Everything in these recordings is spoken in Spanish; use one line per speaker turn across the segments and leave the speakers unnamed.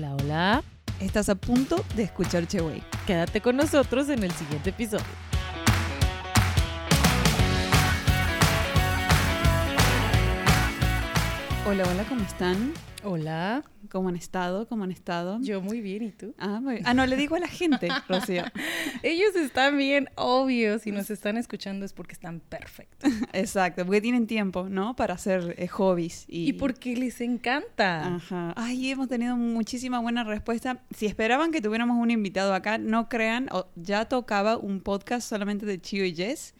Hola, hola.
Estás a punto de escuchar Cheway.
Quédate con nosotros en el siguiente episodio.
Hola, hola, ¿cómo están?
Hola.
¿Cómo han estado? ¿Cómo han estado?
Yo muy bien, ¿y tú?
Ah, muy bien. Ah, no, le digo a la gente, Rocío.
Ellos están bien, obvio. Si nos están escuchando es porque están perfectos.
Exacto, porque tienen tiempo, ¿no? Para hacer eh, hobbies. Y...
y porque les encanta.
Ajá. Ay, hemos tenido muchísima buena respuesta. Si esperaban que tuviéramos un invitado acá, no crean, o- ya tocaba un podcast solamente de Chio y Jess.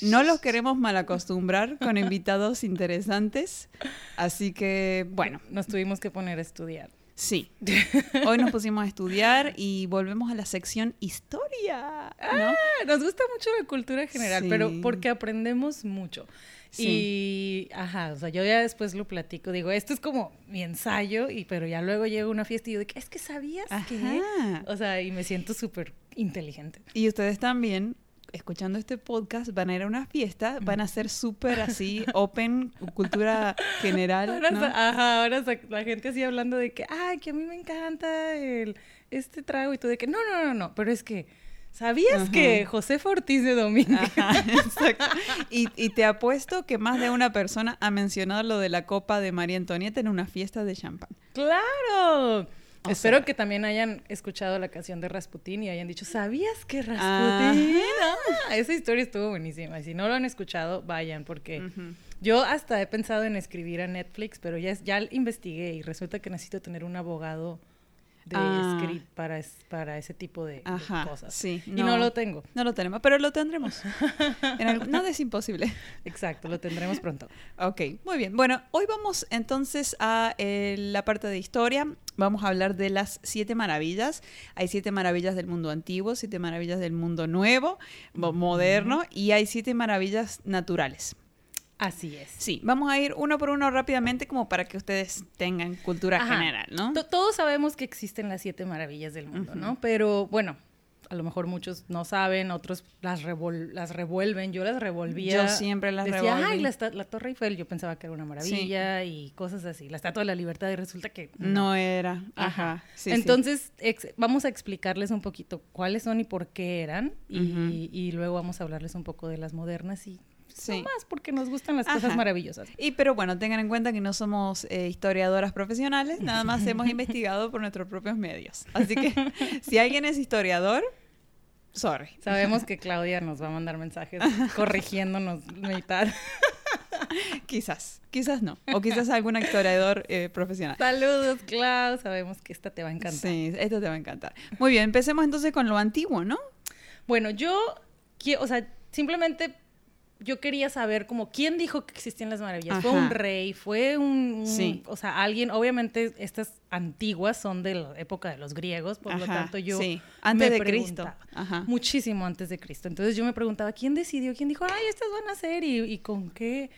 No los queremos malacostumbrar con invitados interesantes. Así que, bueno,
Nos tuvimos que poner a estudiar.
sí. Hoy nos pusimos a estudiar y volvemos a la sección historia, ¿no?
Ah, Nos gusta mucho la cultura general,
Sí.
pero porque aprendemos mucho.
Sí.
Y, ajá, o sea, yo ya después lo platico. Digo, esto es como mi ensayo, y, pero ya luego llega una fiesta y yo que, es que sabías que...
Ajá.
O sea, y me siento súper inteligente.
Y ustedes también, escuchando este podcast, van a ir a una fiesta, van a ser súper así, open, cultura general.
Ahora,
¿no?
ajá, ahora la gente así hablando de que, ay, que a mí me encanta el, este trago y tú de que, no, no, no, no, pero es que, ¿sabías
Ajá.
que José Ortiz de Domínguez?
Ajá, exacto. Y, y te apuesto que más de una persona ha mencionado lo de la copa de María Antonieta en una fiesta de champán.
¡Claro!
O
Espero
sea-
que también hayan escuchado la canción de Rasputín y hayan dicho, ¿sabías que Rasputín?
Ajá.
Ah, esa historia estuvo buenísima. Y si no lo han escuchado, vayan, porque yo hasta he pensado en escribir a Netflix, pero ya, ya investigué y resulta que necesito tener un abogado de
Ah.
script para, es- para ese tipo de, cosas.
sí,
Y no lo tengo.
No lo tenemos, pero lo tendremos. En nada es imposible.
Exacto, lo tendremos pronto.
Ok, muy bien. Bueno, hoy vamos entonces a eh, la parte de historia. Vamos a hablar de las siete maravillas. Hay siete maravillas del mundo antiguo, siete maravillas del mundo nuevo, mo- moderno, y hay siete maravillas naturales.
Así es.
Sí, vamos a ir uno por uno rápidamente como para que ustedes tengan cultura
Ajá.
general, ¿no?
To- Todos sabemos que existen las siete maravillas del mundo, ¿no? Pero bueno, a lo mejor muchos no saben, otros las, revol- las revuelven. Yo las revolvía.
Yo siempre las
Decía,
revolví.
ay, la, la Torre Eiffel, yo pensaba que era una maravilla y cosas así. La Estatua de la Libertad y resulta que
No era.
Ajá.
Sí.
Entonces, vamos a explicarles un poquito cuáles son y por qué eran. Y, y luego vamos a hablarles un poco de las modernas y
Sí.
no más porque nos gustan las cosas maravillosas.
Y pero bueno, tengan en cuenta que no somos eh, historiadoras profesionales, nada más hemos investigado por nuestros propios medios. Así que si alguien es historiador, sorry.
Sabemos que Claudia nos va a mandar mensajes corrigiéndonos mitad.
Quizás, quizás no. O quizás algún historiador eh, profesional.
Saludos, Clau. Sabemos que esta te va a encantar.
Sí, esto te va a encantar. Muy bien, empecemos entonces con lo antiguo, ¿no?
Bueno, yo o sea, simplemente yo quería saber como quién dijo que existían las maravillas. ¿Fue un rey? ¿Fue un, un-
Sí.
o sea, alguien? Obviamente estas antiguas son de la época de los griegos, por lo tanto yo
sí, antes
me
de Cristo. Ajá.
muchísimo antes de Cristo. Entonces yo me preguntaba, ¿quién decidió? ¿Quién dijo, ay, estas van a ser? ¿Y, y con qué,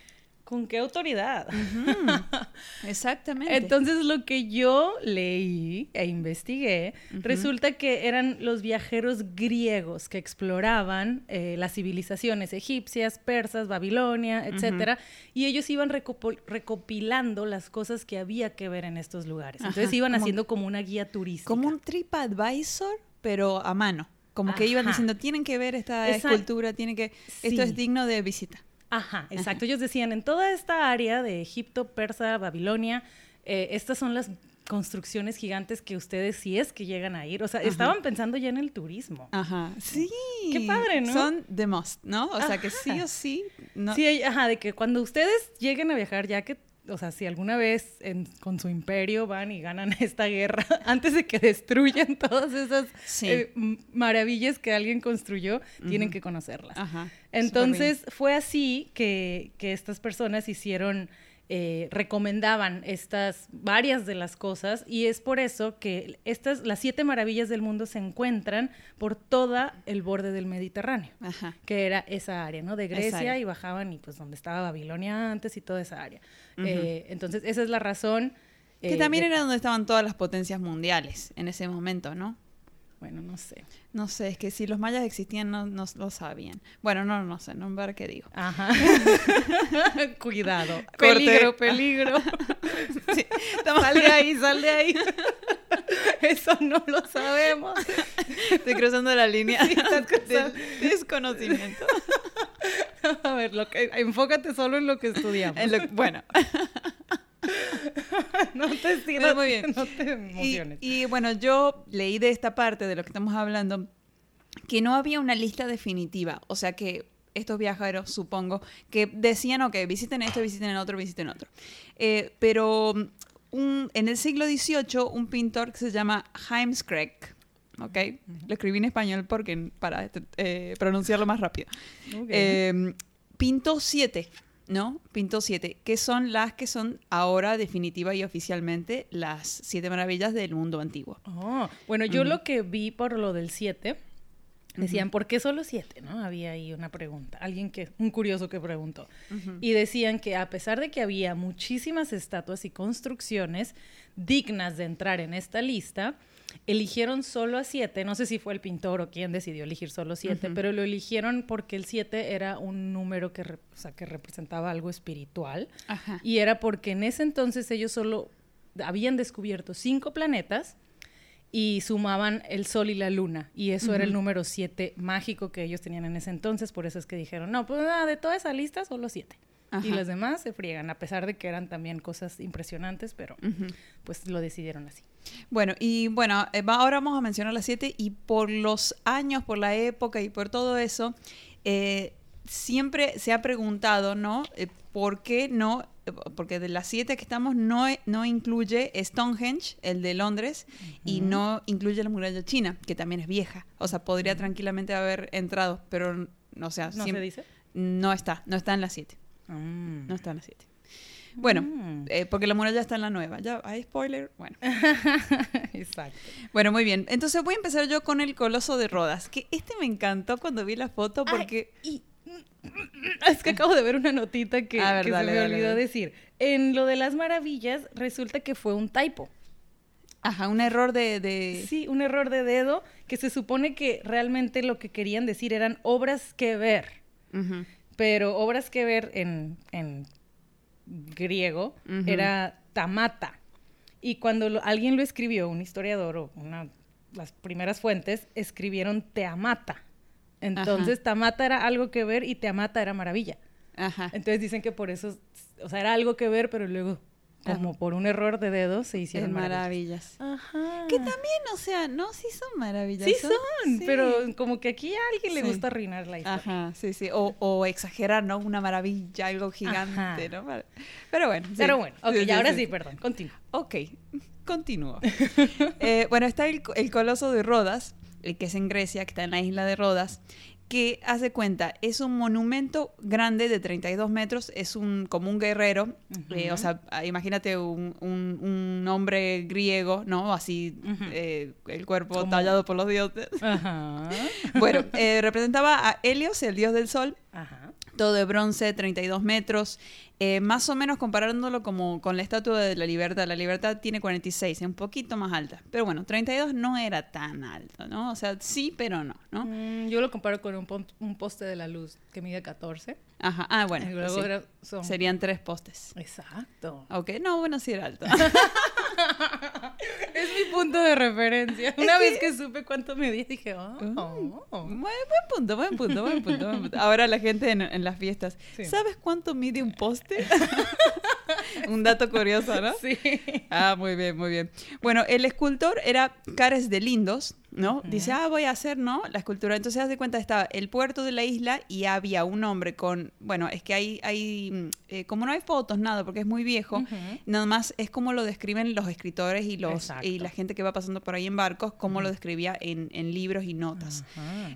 con qué autoridad?
Exactamente.
Entonces lo que yo leí e investigué, resulta que eran los viajeros griegos que exploraban eh, las civilizaciones egipcias, persas, Babilonia, etcétera, y ellos iban recopilando las cosas que había que ver en estos lugares. Entonces
Ajá,
iban
como-
haciendo como una guía turística.
como un TripAdvisor, pero a mano. Como que iban diciendo, tienen que ver esta escultura, tienen que... Esto
Sí.
es digno de visita.
Ajá, exacto. Ellos decían, en toda esta área de Egipto, Persa, Babilonia, eh, estas son las construcciones gigantes que ustedes, si es que llegan a ir, o sea, estaban pensando ya en el turismo.
Ajá, sí.
Qué padre, ¿no?
Son the must, ¿no? O sea que sí o sí. No,
Sí, ajá, de que cuando ustedes lleguen a viajar, ya que, o sea, si alguna vez en- con su imperio van y ganan esta guerra, antes de que destruyan todas esas
Sí.
eh, maravillas que alguien construyó, tienen que conocerlas.
Ajá.
Entonces fue así que, que estas personas hicieron, eh, recomendaban estas varias de las cosas y es por eso que estas, las siete maravillas del mundo se encuentran por toda el borde del Mediterráneo.
Ajá.
que era esa área, ¿no? De Grecia y bajaban y pues donde estaba Babilonia antes y toda esa área. Eh, entonces esa es la razón.
Que
eh,
también
de-
era donde estaban todas las potencias mundiales en ese momento, ¿no?
Bueno, no sé.
No sé, es que si los mayas existían no, no lo sabían. Bueno, no, no sé, no ver qué digo.
Ajá. Cuidado. Peligro, peligro.
Sí,
sal de ahí, sal de ahí. Eso no lo sabemos.
Estoy cruzando la línea
Sí,
desconocimiento.
A ver, lo que, enfócate solo en lo que estudiamos.
En lo- bueno,
No te
muy bien.
No te
y,
emociones.
y, bueno, yo leí de esta parte de lo que estamos hablando que no había una lista definitiva. O sea que estos viajeros, supongo, que decían, ok, visiten esto, visiten el otro, visiten otro. Eh, pero un- en el siglo XVIII, un pintor que se llama Heimskreck, ¿ok? Lo escribí en español porque para eh, pronunciarlo más rápido.
Ok.
Eh, pintó siete, ¿no? Pintó siete, que son las que son ahora definitiva y oficialmente las siete maravillas del mundo antiguo.
Oh, bueno, yo lo que vi por lo del 7, decían, ¿por qué solo 7? ¿No? Había ahí una pregunta, alguien que, un curioso que preguntó. Y decían que a pesar de que había muchísimas estatuas y construcciones dignas de entrar en esta lista, eligieron solo a 7, no sé si fue el pintor o quién decidió elegir solo 7, pero lo eligieron porque el 7 era un número que, re- o sea, que representaba algo espiritual.
Ajá.
Y era porque en ese entonces ellos solo habían descubierto cinco planetas y sumaban el Sol y la Luna. Y eso era el número siete mágico que ellos tenían en ese entonces. Por eso es que dijeron, no, pues nada, de toda esa lista, solo siete.
Ajá.
Y los demás se friegan, a pesar de que eran también cosas impresionantes, pero pues lo decidieron así.
Bueno, y bueno, eh, ahora vamos a mencionar las siete y por los años, por la época y por todo eso, eh, siempre se ha preguntado, ¿no? Eh, ¿Por qué no? Porque de las siete que estamos no, no incluye Stonehenge, el de Londres, y no incluye la muralla china, que también es vieja. O sea, podría tranquilamente haber entrado, pero, o sea,
¿No se dice?
no está, no está en las siete.
Mm.
No está en siete. Bueno,
Mm.
eh, porque la muralla está en la nueva. Ya, hay spoiler. Bueno.
Exacto.
Bueno, muy bien. Entonces voy a empezar yo con el Coloso de Rodas, que este me encantó cuando vi la foto porque...
Ay, y- es que acabo de ver una notita que,
ver,
que
dale,
se me
dale,
olvidó
dale.
decir. En lo de las maravillas, resulta que fue un typo.
Ajá, un error de... de-
Sí, un error de dedo que se supone que realmente lo que querían decir eran obras que ver.
Ujú.
Pero obras que ver en, en griego era tamata. Y cuando lo- alguien lo escribió, un historiador o una, las primeras fuentes, escribieron teamata. Entonces, tamata era algo que ver y teamata era maravilla.
Ajá.
Entonces dicen que por eso, o sea, era algo que ver, pero luego, como por un error de dedo, se hicieron maravillas.
maravillas.
Ajá.
Que también, o sea, no, sí son maravillas.
Sí son,
Sí.
pero como que aquí a alguien le gusta arruinar la historia.
Ajá, sí, sí. O, o exagerar, ¿no? Una maravilla, algo gigante,
Ajá.
¿no? Pero bueno. sí.
Pero bueno, ok,
Sí,
y ahora
sí.
sí, perdón, continúa.
Ok, continúo. Eh, bueno, está el, el Coloso de Rodas, el que es en Grecia, que está en la isla de Rodas, que hace cuenta, es un monumento grande de 32 metros, es un como un guerrero, eh, o sea, ah, imagínate un, un- un hombre griego, ¿no? Así, eh, el cuerpo tallado por los dioses.
Ajá.
Bueno, eh, representaba a Helios, el dios del sol,
Ajá.
Todo de bronce, 32 metros, eh, más o menos comparándolo como con la estatua de la libertad. La libertad tiene 46, es un poquito más alta. Pero bueno, 32 no era tan alto, ¿no? O sea, sí, pero no, ¿no?
Mm, yo lo comparo con un, un poste de la luz que mide 14.
Ajá, ah, bueno, sí.
son...
serían tres postes.
Exacto.
Ok, no, bueno, sí era alto.
Es mi punto de referencia. Una vez que supe cuánto medía, dije, oh, oh.
buen, buen punto, buen punto, buen punto, buen punto. Ahora la gente en, en las fiestas,
Sí.
¿sabes cuánto mide un poste? un dato curioso, ¿no?
Sí.
Ah, muy bien, muy bien. Bueno, el escultor era Cares de Lindos, ¿no? Dice, ah, voy a hacer, ¿no? La escultura. Entonces, haz de cuenta, estaba el puerto de la isla y había un hombre con, bueno, es que hay, hay mm, eh, como no hay fotos, nada, porque es muy viejo, nada más es como lo describen los escritores y, los,
Exacto.
y la gente que va pasando por ahí en barcos, como lo describía en, en libros y notas.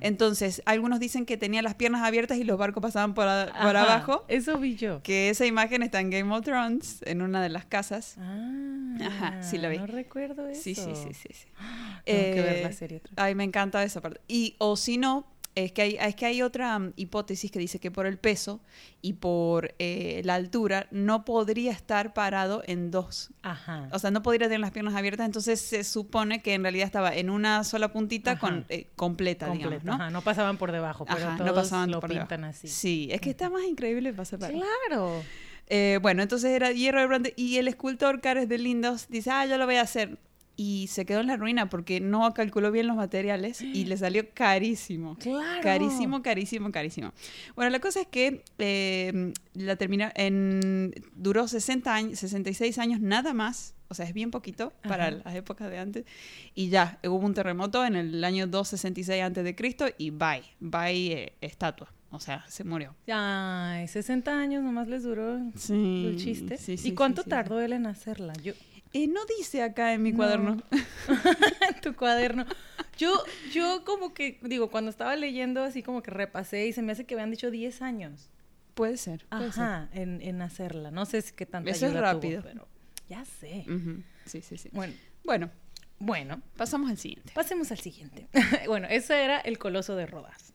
Entonces, algunos dicen que tenía las piernas abiertas y los barcos pasaban por, a- por abajo.
Eso vi yo.
Que esa imagen está en Game of Thrones, en una de las casas.
Ah,
Ajá, sí lo vi.
No recuerdo eso.
Sí, sí, sí, sí. sí.
Tengo que ver
Eh,
la serie
Ay, me encanta esa parte. Y, o si no, es que hay, es que hay otra mm, hipótesis que dice que por el peso y por eh, la altura no podría estar parado en dos.
Ajá.
O sea, no podría tener las piernas abiertas, entonces se supone que en realidad estaba en una sola puntita
Ajá.
con, eh, completa, digamos, ¿no?
Ajá, no pasaban por debajo, pero
Ajá,
todos
no pasaban
lo
por
pintan
debajo.
así.
Sí, es que está más increíble pasar para
Claro.
Eh, bueno, entonces era hierro de bronce y el escultor Cares de Lindos dice, ah, yo lo voy a hacer. Y se quedó en la ruina porque no calculó bien los materiales y le salió carísimo.
Claro.
Carísimo, carísimo, carísimo. Bueno, la cosa es que eh, la termina en duró 60 años, 66 años nada más. O sea, es bien poquito para
Ajá.
las épocas de antes. Y ya, hubo un terremoto en el año 266 antes de Cristo y bye, bye eh, estatua. O sea, se murió.
Ay, 60 años nomás les duró
Sí.
el chiste.
sí, sí,
¿Y cuánto tardó él en hacerla? Yo,
Eh, no dice acá en mi
No.
cuaderno.
en tu cuaderno. Yo, yo como que, digo, cuando estaba leyendo así como que repasé y se me hace que habían dicho 10 años.
Puede ser. Puede ser.
Ajá, en, en hacerla. No sé si qué tanta
Eso es
ayuda tuvo,
rápido.
pero ya sé.
Ujú. Sí, sí, sí.
Bueno,
Bueno,
bueno,
pasamos al siguiente.
pasemos al siguiente. bueno, ese era el coloso de Rodas.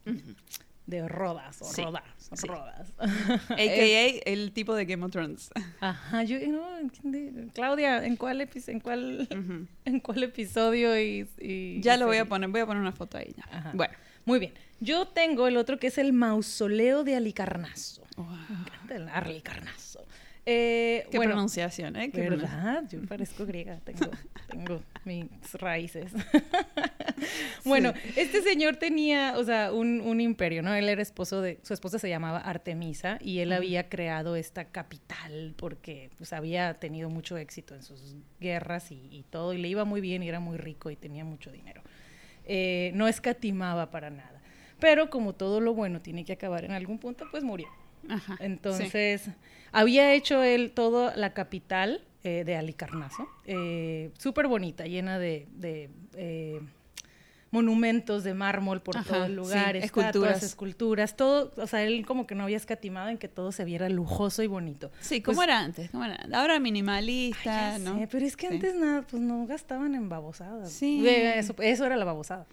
De Rodas, o
Sí,
Rodas,
sí.
Rodas.
AKA el tipo de Game of Thrones.
Ajá, yo, no, ¿quién- Claudia, ¿en cuál, en cuál, en cuál episodio y, y-
Ya lo voy a poner, voy a poner una foto ahí ya.
Ajá.
Bueno.
Muy bien. Yo tengo el otro que es el mausoleo de Alicarnaso. Me encanta el Alicarnaso. Eh,
Qué
bueno,
pronunciación, ¿eh? Qué pronunciación.
¿Verdad? Yo parezco griega, tengo, tengo mis raíces. bueno, este señor tenía, o sea, un, un imperio, ¿no? Él era esposo de, su esposa se llamaba Artemisa y él había creado esta capital porque pues había tenido mucho éxito en sus guerras y, y todo, y le iba muy bien y era muy rico y tenía mucho dinero. Eh, no escatimaba para nada. Pero como todo lo bueno tiene que acabar en algún punto, pues murió.
Ajá.
Entonces, había hecho él toda la capital eh, de Alicarnaso, eh, súper bonita, llena de, de, eh, monumentos de mármol por
Ajá,
todo el lugar,
sí,
estatuas,
esculturas.
esculturas, todo, o sea, él como que no había escatimado en que todo se viera lujoso y bonito.
Sí,
Pues,
¿cómo era antes? ¿Cómo era? Ahora minimalista,
ya
¿no?
sé, pero es que
Sí.
antes nada, pues no gastaban en babosadas.
Sí.
Eso, eso era la babosada.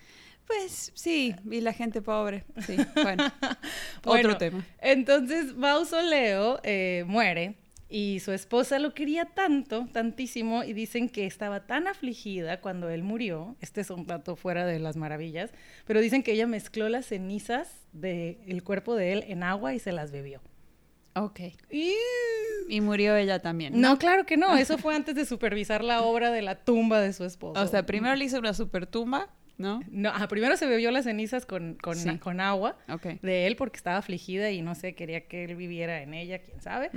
Pues sí, y la gente pobre. Sí, bueno.
Bueno,
Otro tema.
Entonces Mausoleo eh, muere y su esposa lo quería tanto, tantísimo, y dicen que estaba tan afligida cuando él murió, este es un dato fuera de las maravillas, pero dicen que ella mezcló las cenizas del cuerpo de él en agua y se las bebió.
Ok.
Y-
Y murió ella también.
No, claro que no, eso fue antes de supervisar la obra de la tumba de su esposo.
O sea, primero le hizo una super tumba, ¿no?
No, ajá, primero se bebió las cenizas con, con,
Sí.
con agua de él porque estaba afligida y no sé, quería que él viviera en ella, quién sabe.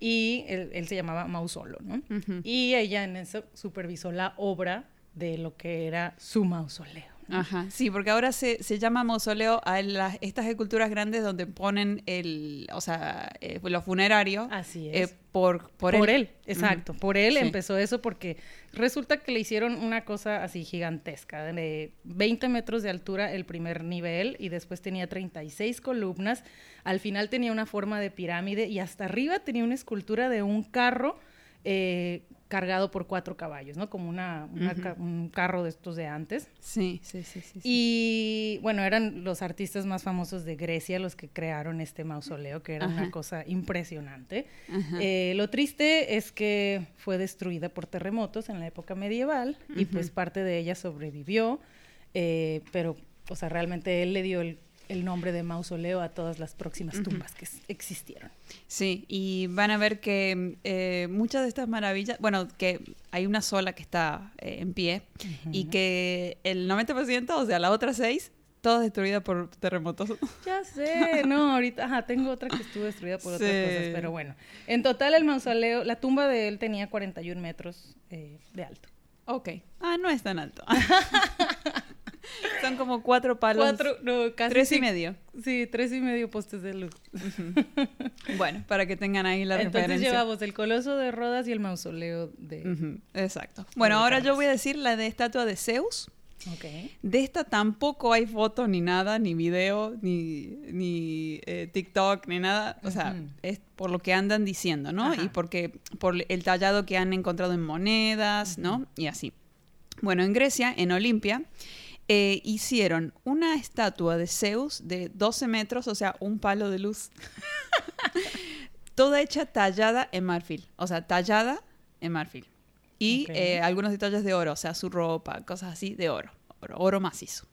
Y él, él se llamaba Mausolo, ¿no? Y ella en eso supervisó la obra de lo que era su mausoleo.
Ajá, sí, porque ahora se, se llama mausoleo a las, estas esculturas grandes donde ponen el, o sea, eh, lo funerario
Así
eh,
es.
por, por,
por,
él.
él. exacto. Por él
Sí.
empezó eso porque resulta que le hicieron una cosa así gigantesca, de 20 metros de altura el primer nivel y después tenía 36 columnas. Al final tenía una forma de pirámide y hasta arriba tenía una escultura de un carro eh, cargado por cuatro caballos, ¿no? Como una, una ca- un carro de estos de antes.
Sí, sí, sí, sí. sí.
Y bueno, eran los artistas más famosos de Grecia los que crearon este mausoleo, que era
Ajá.
una cosa impresionante. Eh, lo triste es que fue destruida por terremotos en la época medieval y pues parte de ella sobrevivió, eh, pero, o sea, realmente él le dio el, el nombre de mausoleo a todas las próximas tumbas que existieron.
Sí, y van a ver que eh, muchas de estas maravillas, bueno, que hay una sola que está eh, en pie y que el 90%, o sea, la otra seis, todas destruidas por terremotos.
Ya sé, no, ahorita, ajá, tengo otra que estuvo destruida por otras cosas, pero bueno. En total el mausoleo, la tumba de él tenía 41 metros eh, de alto.
ok. Ah, no es tan alto. Son como cuatro palos.
Cuatro, no, casi.
tres y medio.
Sí, tres y medio postes de luz.
Bueno, para que tengan ahí la
Entonces
referencia.
llevamos el coloso de Rodas y el mausoleo de...
Ujú, Exacto. Bueno, ahora yo voy a decir la de estatua de Zeus.
Ok.
De esta tampoco hay fotos ni nada, ni video, ni, ni eh, TikTok, ni nada. O sea,
Ujú.
es por lo que andan diciendo, ¿no?
Ajá.
Y porque por el tallado que han encontrado en monedas, ¿no? Y así. Bueno, en Grecia, en Olimpia, eh, hicieron una estatua de Zeus de 12 metros, o sea, un palo de luz. Toda hecha tallada en marfil. O sea, tallada en marfil. Y eh, algunos detalles de oro, o sea, su ropa, cosas así de oro. Oro, oro macizo.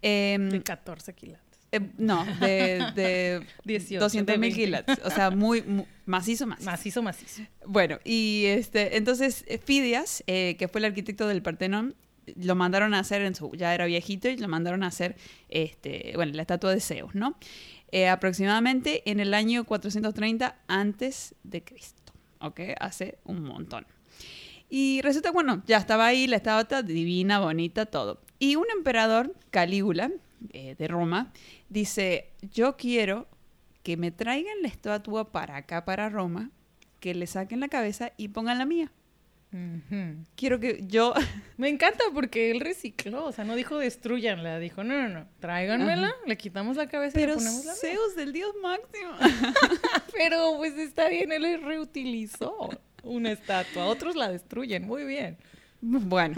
Em,
De 14 quilates.
Eh, no, de, de
18,
200
de
mil
20.
quilates. O sea, muy, mu- macizo, macizo.
Macizo, macizo.
Bueno, y este, entonces Fidias, que fue el arquitecto del Partenón, lo mandaron a hacer en su, ya era viejito y lo mandaron a hacer, este, bueno, la estatua de Zeus, ¿no? Eh, aproximadamente en el año 430 antes de Cristo, ¿ok? Hace un montón. Y resulta, bueno, ya estaba ahí la estatua divina, bonita, todo. Y un emperador, Calígula, eh, de Roma, dice, yo quiero que me traigan la estatua para acá, para Roma, que le saquen la cabeza y pongan la mía. Quiero que yo...
Me encanta porque él recicló, o sea, no dijo destruyanla, dijo, no, no, no, tráiganmela,
Ajá.
le quitamos la cabeza y
Pero
le ponemos la mía".
Zeus, el dios máximo.
Pero pues está bien, él reutilizó una estatua, otros la destruyen, muy bien.
bueno,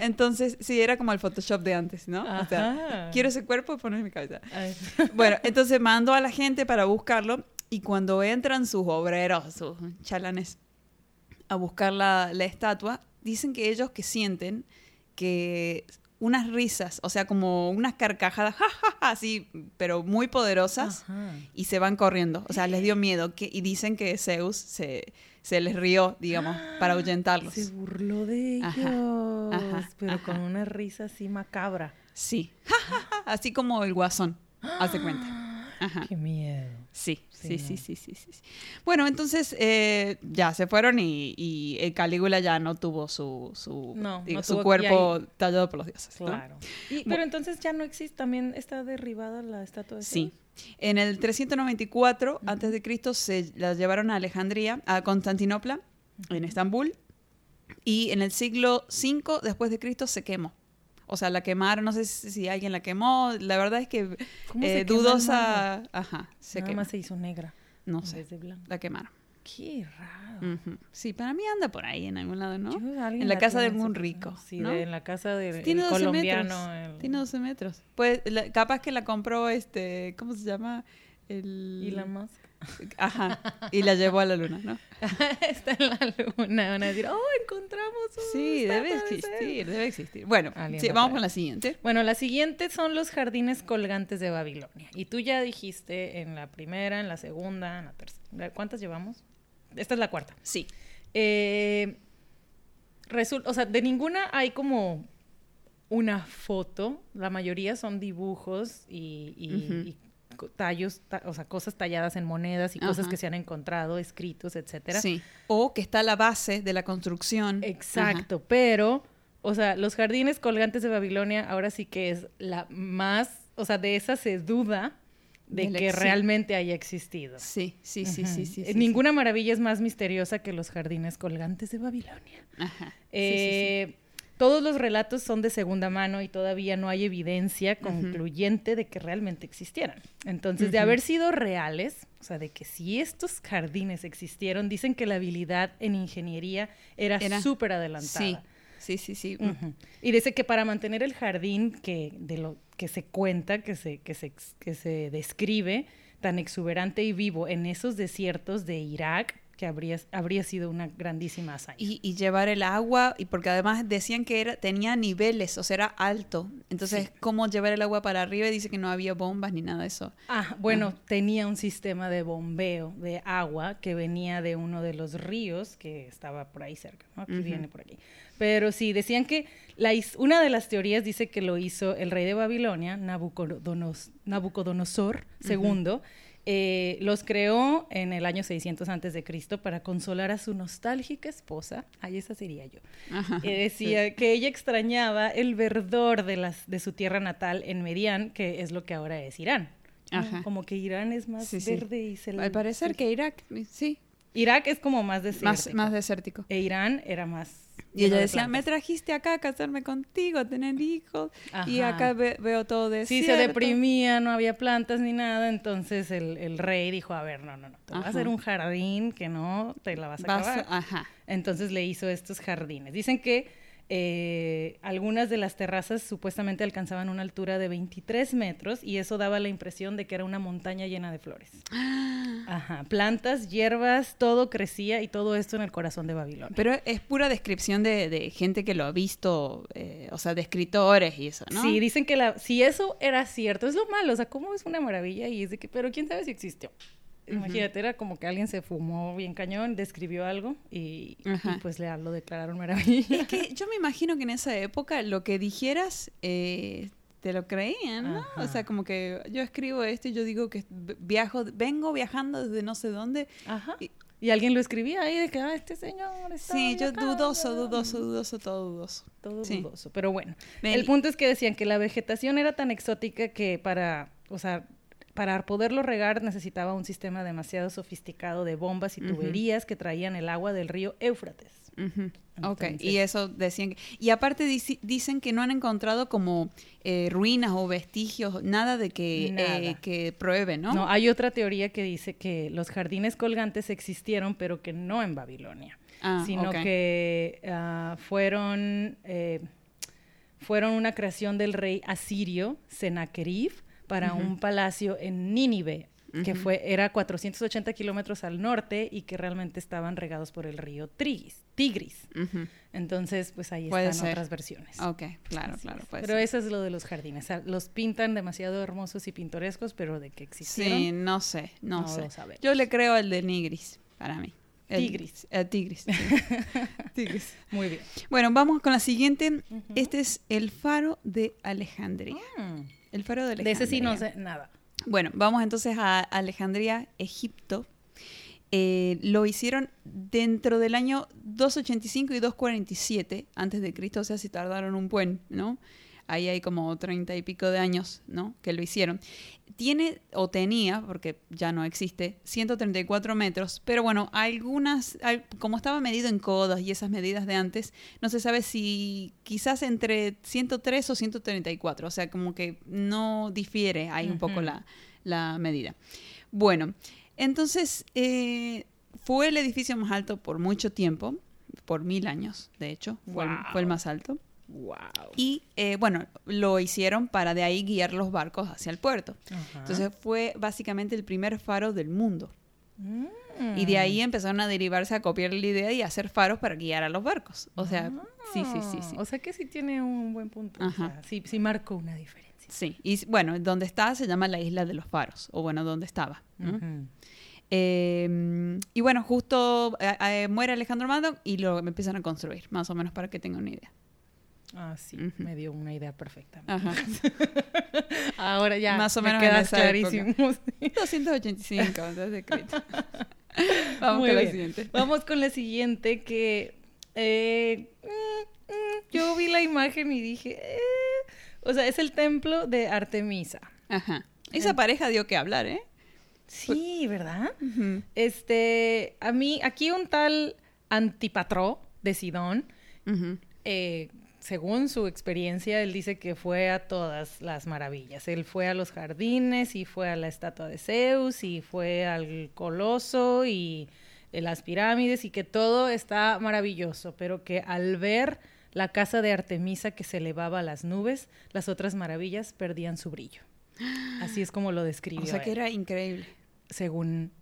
entonces sí, era como el Photoshop de antes, ¿no? O sea,
Ajá.
quiero ese cuerpo, poner mi cabeza.
Ay,
Bueno, entonces mandó a la gente para buscarlo y cuando entran sus obreros, sus chalanes, a buscar la, la estatua, dicen que ellos que sienten que unas risas, o sea, como unas carcajadas, ja, ja, ja, así, pero muy poderosas,
Ajá.
y se van corriendo. O sea, les dio miedo que, y dicen que Zeus se, se les rió, digamos, para ahuyentarlos.
Se burló de ellos,
Ajá, ajá,
pero con una risa así macabra.
Sí, Ja, ja, ja, así como el guasón, hace cuenta. Ajá.
Qué miedo.
Sí, sí,
Sí,
sí, sí, sí. Bueno, entonces eh, ya se fueron y, y el Calígula ya no tuvo su, su,
No,
digo,
no
su
tuvo-
cuerpo tallado por los dioses. ¿no?
Claro. Pero entonces ya no existe, también está derribada la estatua de
Sí. En el 394 antes de Cristo se la llevaron a Alejandría, a Constantinopla, en Estambul, y en el siglo V después de Cristo se quemó. O sea, la quemaron, no sé si alguien la quemó, la verdad es que
¿Cómo
eh,
se quema
dudosa, ajá, se
Nada
quemó.
más se hizo negra.
No sé, la quemaron.
Qué raro.
Sí, para mí anda por ahí en algún lado, ¿no? En la casa de algún rico,
Sí,
¿no?
de- en la casa del
Tiene 12
colombiano. el-
Tiene 12 metros. Pues la- capaz que la compró este, ¿cómo se llama? El...
Elon Musk.
Ajá. Y la llevó a la luna, ¿no?
está en la luna. Van a decir, oh, encontramos un
Sí, debe existir, debe existir. Bueno, sí, vamos con la siguiente.
Bueno, la siguiente son los jardines colgantes de Babilonia. Y tú ya dijiste en la primera, en la segunda, en la tercera. ¿Cuántas llevamos? Esta es la cuarta.
Sí.
Eh, o sea, de ninguna hay como una foto. La mayoría son dibujos y, tallos, ta- o sea, cosas talladas en monedas y cosas que se han encontrado, escritos, etcétera.
Sí. O que está la base de la construcción.
Exacto, pero, o sea, los jardines colgantes de Babilonia ahora sí que es la más, o sea, de esa se duda de que realmente haya existido.
Sí, sí, sí, sí, sí, sí,
Ninguna maravilla es más misteriosa que los jardines colgantes de Babilonia.
Ajá. Sí.
Eh, Todos los relatos son de segunda mano y todavía no hay evidencia concluyente de que realmente existieran. Entonces, de haber sido reales, o sea, de que si estos jardines existieron, dicen que la habilidad en ingeniería era
Era-
súper
Sí,
adelantada.
sí, sí, sí.
Ujú. Y dice que para mantener el jardín que de lo que se cuenta, que se, que se, que se describe tan exuberante y vivo en esos desiertos de Irak, que habría, habría sido una grandísima hazaña.
Y, y llevar el agua, y porque además decían que era, tenía niveles, o sea, era alto. Entonces,
Sí.
¿cómo llevar el agua para arriba? Y dice que no había bombas ni nada de eso.
Ah, bueno, tenía un sistema de bombeo de agua que venía de uno de los ríos que estaba por ahí cerca, ¿no? Aquí viene por aquí. Pero sí, decían que la, una de las teorías dice que lo hizo el rey de Babilonia, Nabucodonos- Nabucodonosor II. Eh, los creó en el año 600 antes de Cristo para consolar a su nostálgica esposa. Ay, esa sería yo.
Ajá.
que decía que ella extrañaba el verdor de, las, de su tierra natal en Medián, que es lo que ahora es Irán. Como que Irán es más
Sí, sí.
verde y se
Al parecer que Irak, sí,
Irak es como más desértico.
más, más desértico.
E Irán era más...
Y ella
de
decía, me
plantas".
trajiste acá a casarme contigo, a tener hijos. Y acá ve- veo todo
Sí,
desierto.
se deprimía, no había plantas ni nada, entonces el, el rey dijo, a ver, no, no, no, te voy a hacer un jardín que no te la vas a
Vas-
acabar.
ajá.
Entonces le hizo estos jardines. Dicen que eh, algunas de las terrazas supuestamente alcanzaban una altura de 23 metros y eso daba la impresión de que era una montaña llena de flores. Ajá, plantas, hierbas, todo crecía y todo esto en el corazón de Babilonia.
Pero es pura descripción de, de gente que lo ha visto, eh, o sea, de escritores y eso, ¿no?
Sí, dicen que la, si eso era cierto, es lo malo, o sea, ¿cómo es una maravilla? Y es de que, pero quién sabe si existió. Imagínate, era como que alguien se fumó bien cañón, describió algo y, y pues le, lo declararon maravilla.
Es que yo me imagino que en esa época lo que dijeras eh, te lo creían, ¿no? O sea, como que yo escribo esto y yo digo que viajo, vengo viajando desde no sé dónde.
Ajá. Y, y alguien lo escribía ahí de que, ah, este señor está
Sí, yo
acá,
dudoso, dudoso, dudoso, todo dudoso.
Todo
Sí.
dudoso. Pero bueno,
Ven,
el punto es que decían que la vegetación era tan exótica que para, o sea, para poderlo regar necesitaba un sistema demasiado sofisticado de bombas y tuberías que traían el agua del río Éufrates. Entonces-
y eso decían. que- Y aparte dicen que no han encontrado como eh, ruinas o vestigios, nada de que,
Nada.
eh, que pruebe, ¿no?
¿no? hay otra teoría que dice que los jardines colgantes existieron, pero que no en Babilonia,
Ah,
sino que ah, fueron, eh, fueron una creación del rey asirio, Sennacherib, para un palacio en Nínive, que fue, era 480 kilómetros al norte y que realmente estaban regados por el río Trigis, Tigris. Entonces, pues ahí
Puede
están
ser.
otras versiones.
Ok, claro,
Así
claro.
es.
puede
Pero
ser.
eso es lo de los jardines. O sea, los pintan demasiado hermosos y pintorescos, pero de que existieron.
Sí, no sé, no,
No
sé. Yo le creo al de Nigris, para mí. El-
Tigris.
el tigris. sí. tigris.
Muy bien.
Bueno, vamos con la siguiente. Este es el faro de Alejandría.
Mm.
El faro de
De
Alejandría.
ese sí no sé nada.
Bueno, vamos entonces a Alejandría, Egipto. Eh, lo hicieron dentro del año 285 y 247 antes de Cristo, o sea, si tardaron un buen, ¿no? Ahí hay como treinta y pico de años, ¿no? Que lo hicieron. Tiene, o tenía, porque ya no existe, 134 metros, pero bueno, algunas, al- como estaba medido en codas y esas medidas de antes, no se sabe si quizás entre 103 o 134, o sea, como que no difiere ahí un poco la, la medida. Bueno, entonces eh, fue el edificio más alto por mucho tiempo, por mil años, de hecho, fue, el, fue el
Wow.
más alto.
Wow.
Y eh, bueno, lo hicieron para de ahí guiar los barcos hacia el puerto. Entonces fue básicamente el primer faro del mundo. Y de ahí empezaron a derivarse a copiar la idea y hacer faros para guiar a los barcos. O sea, sí, sí, sí, sí.
O sea que sí tiene un buen punto. O
Ajá.
sea, sí, sí marcó una diferencia.
Sí, y bueno, donde está se llama la isla de los faros, o bueno, donde estaba. Eh, y bueno, justo eh, eh, muere Alejandro Magno y lo empiezan a construir, más o menos para que tengan una idea.
Ah, sí, me dio una idea perfecta.
Ajá.
Ahora ya
Más o
me
menos
quedas
esa
clarísimo.
285 antes de Cristo. Vamos
Muy
con la siguiente.
Vamos con la siguiente que eh, mm, mm, yo vi la imagen y dije, eh, o sea, es el templo de Artemisa.
Ajá. Esa pareja dio que hablar, ¿eh?
Sí, ¿verdad? Este, a mí, aquí un tal Antipatró de Sidón,
Ujú.
eh, según su experiencia, él dice que fue a todas las maravillas. Él fue a los jardines y fue a la estatua de Zeus y fue al coloso y las pirámides y que todo está maravilloso, pero que al ver la casa de Artemisa que se elevaba a las nubes, las otras maravillas perdían su brillo. Así es como lo describió
O sea que
él,
era increíble.
según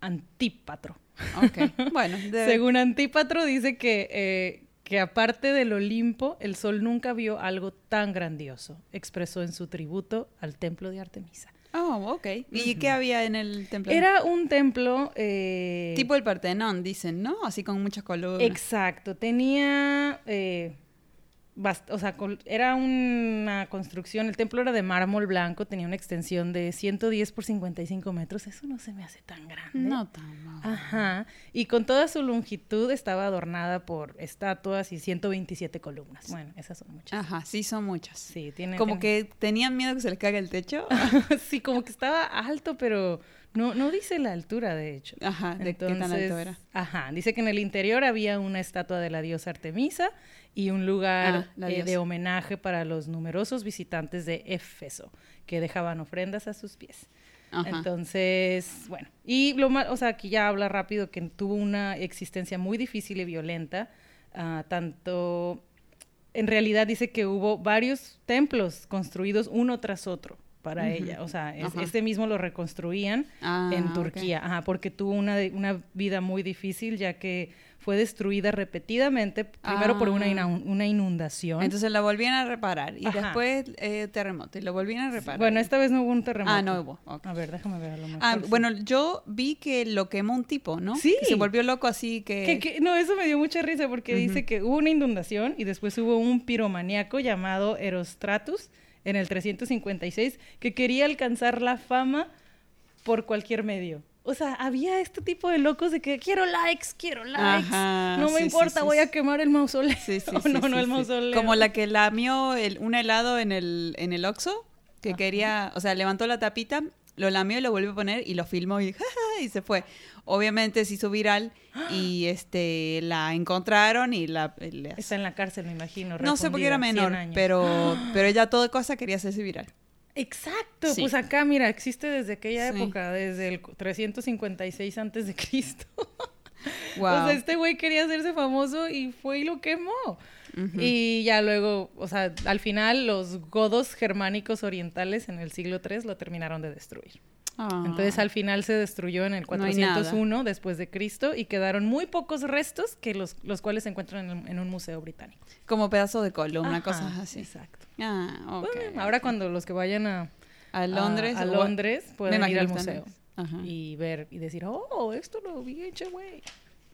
Antípatro.
Ok. Bueno, de-
Según Antípatro dice que, eh, que aparte del Olimpo, el sol nunca vio algo tan grandioso, expresó en su tributo al templo de Artemisa.
Oh, ok. ¿Y qué había en el templo?
Era un templo... eh,
tipo el Partenón, dicen, ¿no? Así con muchas columnas.
Exacto, tenía... eh, o sea, era una construcción, el templo era de mármol blanco, tenía una extensión de 110 por 55 metros, eso no se me hace tan grande.
No tan mal.
Ajá. Y con toda su longitud estaba adornada por estatuas y 127 columnas. Bueno, esas son muchas.
Ajá, sí son muchas.
Sí, tiene.
Como
tiene-
que tenían miedo que se les caiga el techo.
sí, como que estaba alto, pero no, no dice la altura, de hecho.
Ajá, de qué tan alto era.
Ajá, dice que en el interior había una estatua de la diosa Artemisa y un lugar
Ah,
eh, de homenaje para los numerosos visitantes de Éfeso que dejaban ofrendas a sus pies.
Ajá.
Entonces, bueno, y lo más, o sea, aquí ya habla rápido que tuvo una existencia muy difícil y violenta, ah, tanto en realidad dice que hubo varios templos construidos uno tras otro para ella. O sea, es- este mismo lo reconstruían
Ah,
en. Turquía, Ajá, porque tuvo una, vida muy difícil ya que fue destruida repetidamente, primero por una,
Ah.
una inundación.
Entonces la volvían a reparar y
Ajá.
después eh, terremoto y lo volvían a reparar.
bueno, esta vez no hubo un terremoto.
Ah, no hubo.
A ver, déjame ver a lo mejor.
Ah,
sí.
bueno, yo vi que lo quemó un tipo, ¿no?
Sí.
Que se volvió loco así que...
Que- que- no, eso me dio mucha risa porque dice que hubo una inundación y después hubo un piromaníaco llamado Erostratus en el 356 que quería alcanzar la fama por cualquier medio. O sea, había este tipo de locos de que quiero likes, quiero likes.
Ajá,
no me
sí,
importa,
sí,
voy a quemar el mausoleo.
Sí, sí,
Oh, no, no el mausoleo.
Como la que lamió el, un helado en el, en el Oxxo, que
Ajá.
quería, o sea, levantó la tapita, lo lamió y lo volvió a poner y lo filmó y, y se fue. Obviamente se hizo viral y este la encontraron y la... le-
Está en la cárcel, me imagino.
no sé por qué era
refundida, 100
menor, pero, pero ella toda cosa quería hacerse viral.
Exacto,
Sí.
pues acá, mira, existe desde aquella
Sí.
época, desde el 356 antes de Cristo.
Wow.
O sea, este güey quería hacerse famoso y fue y lo quemó. Y ya luego, o sea, al final los godos germánicos orientales en el siglo III lo terminaron de destruir.
Ah.
Entonces al final se destruyó en el
No hay nada.
401 después de Cristo y quedaron muy pocos restos que los, los cuales se encuentran en, en un museo británico.
Como pedazo de columna,
Ajá,
cosas así.
Exacto.
Ah, ok.
Bueno, ahora cuando los que vayan a,
A Londres.
a, a Londres pueden ir al museo
Ajá.
y ver y decir, oh, esto lo vi en güey.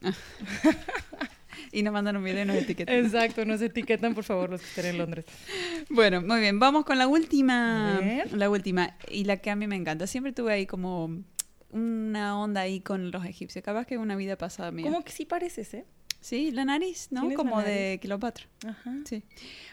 Y nos mandan un video y nos etiquetan.
Exacto, nos etiquetan por favor los que estén en Londres.
Bueno, muy bien, vamos con la última.
A ver.
La última, y la que a mí me encanta. Siempre tuve ahí como una onda ahí con los egipcios. Capaz que una vida pasada mía.
Como que sí pareces, ¿eh?
Sí, la nariz, ¿no? Como de. Cleopatra.
Ajá.
Sí.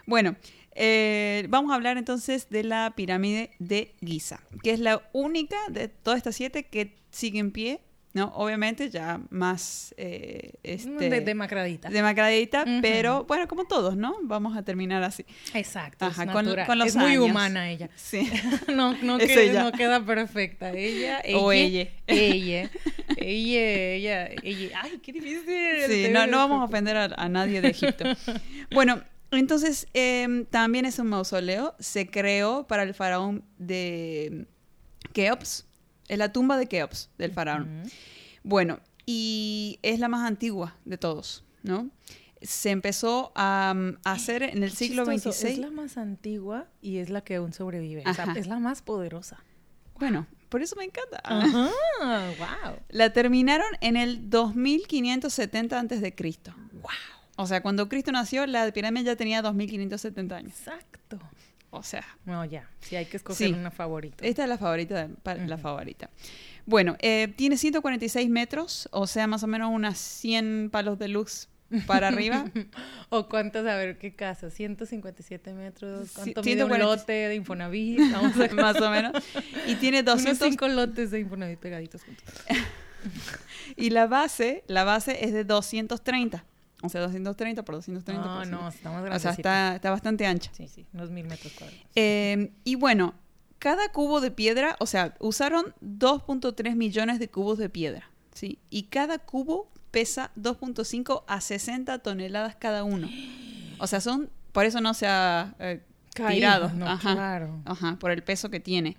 Bueno, eh, vamos a hablar entonces de la pirámide de Giza, que es la única de todas estas siete que sigue en pie, ¿no? Obviamente ya más eh, este,
De, demacradita.
demacradita, pero bueno, como todos, ¿no? Vamos a terminar así.
Exacto.
Ajá,
es
con- con los
es muy humana ella.
Sí.
No, no, queda,
ella.
no queda perfecta. Ella, ella.
O ella.
Ella. Ella, ella, ella. Ay, qué difícil.
Sí, no, no vamos a ofender a, a nadie de Egipto. Bueno, entonces em, también es un mausoleo. Se creó para el faraón de Keops. Es la tumba de Keops, del faraón. Bueno, y es la más antigua de todos, ¿no? Se empezó a, a hacer en el siglo XXVI.
Es la más antigua y es la que aún sobrevive. O sea,
Ajá.
es la más poderosa.
Bueno, por eso me encanta.
Ajá, wow.
La terminaron en el 2570 antes de Cristo. Wow. O sea, cuando Cristo nació, la pirámide ya tenía 2570 años.
Exacto.
O sea,
No, ya. Sí, hay que escoger
Sí.
una favorita.
esta es la favorita, de- la favorita. Bueno, eh, tiene 146 metros, o sea, más o menos unas 100 palos de luz para arriba.
¿O cuántos? A ver, ¿qué casa? 157 metros. ¿Cuánto mide un
140.
lote de Infonavit? Vamos a
más o menos. Y tiene
Unos
200
cinco lotes de Infonavit pegaditos juntos.
y la base, la base es de 230. O sea, 230 por 230
No,
por
no,
100.
está más
O sea, está, está bastante ancha.
Sí, sí, unos mil metros cuadrados.
Eh, y bueno, cada cubo de piedra, o sea, usaron 2.3 millones de cubos de piedra, ¿sí? Y cada cubo pesa 2.5 a 60 toneladas cada uno. O sea, son, por eso no se ha eh, tirado.
No,
Ajá.
claro.
Ajá, por el peso que tiene.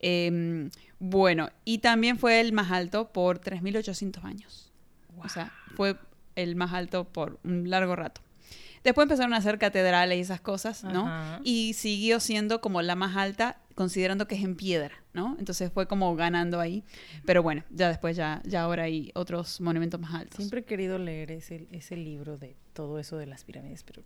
Eh, bueno, y también fue el más alto por 3.800 años. O sea, fue el más alto por un largo rato. Después empezaron a hacer catedrales y esas cosas, ¿no?
Ajá.
Y siguió siendo como la más alta, considerando que es en piedra, ¿no? Entonces fue como ganando ahí. Pero bueno, ya después, ya, ya ahora hay otros monumentos más altos.
Siempre he querido leer ese, ese libro de todo eso de las pirámides, pero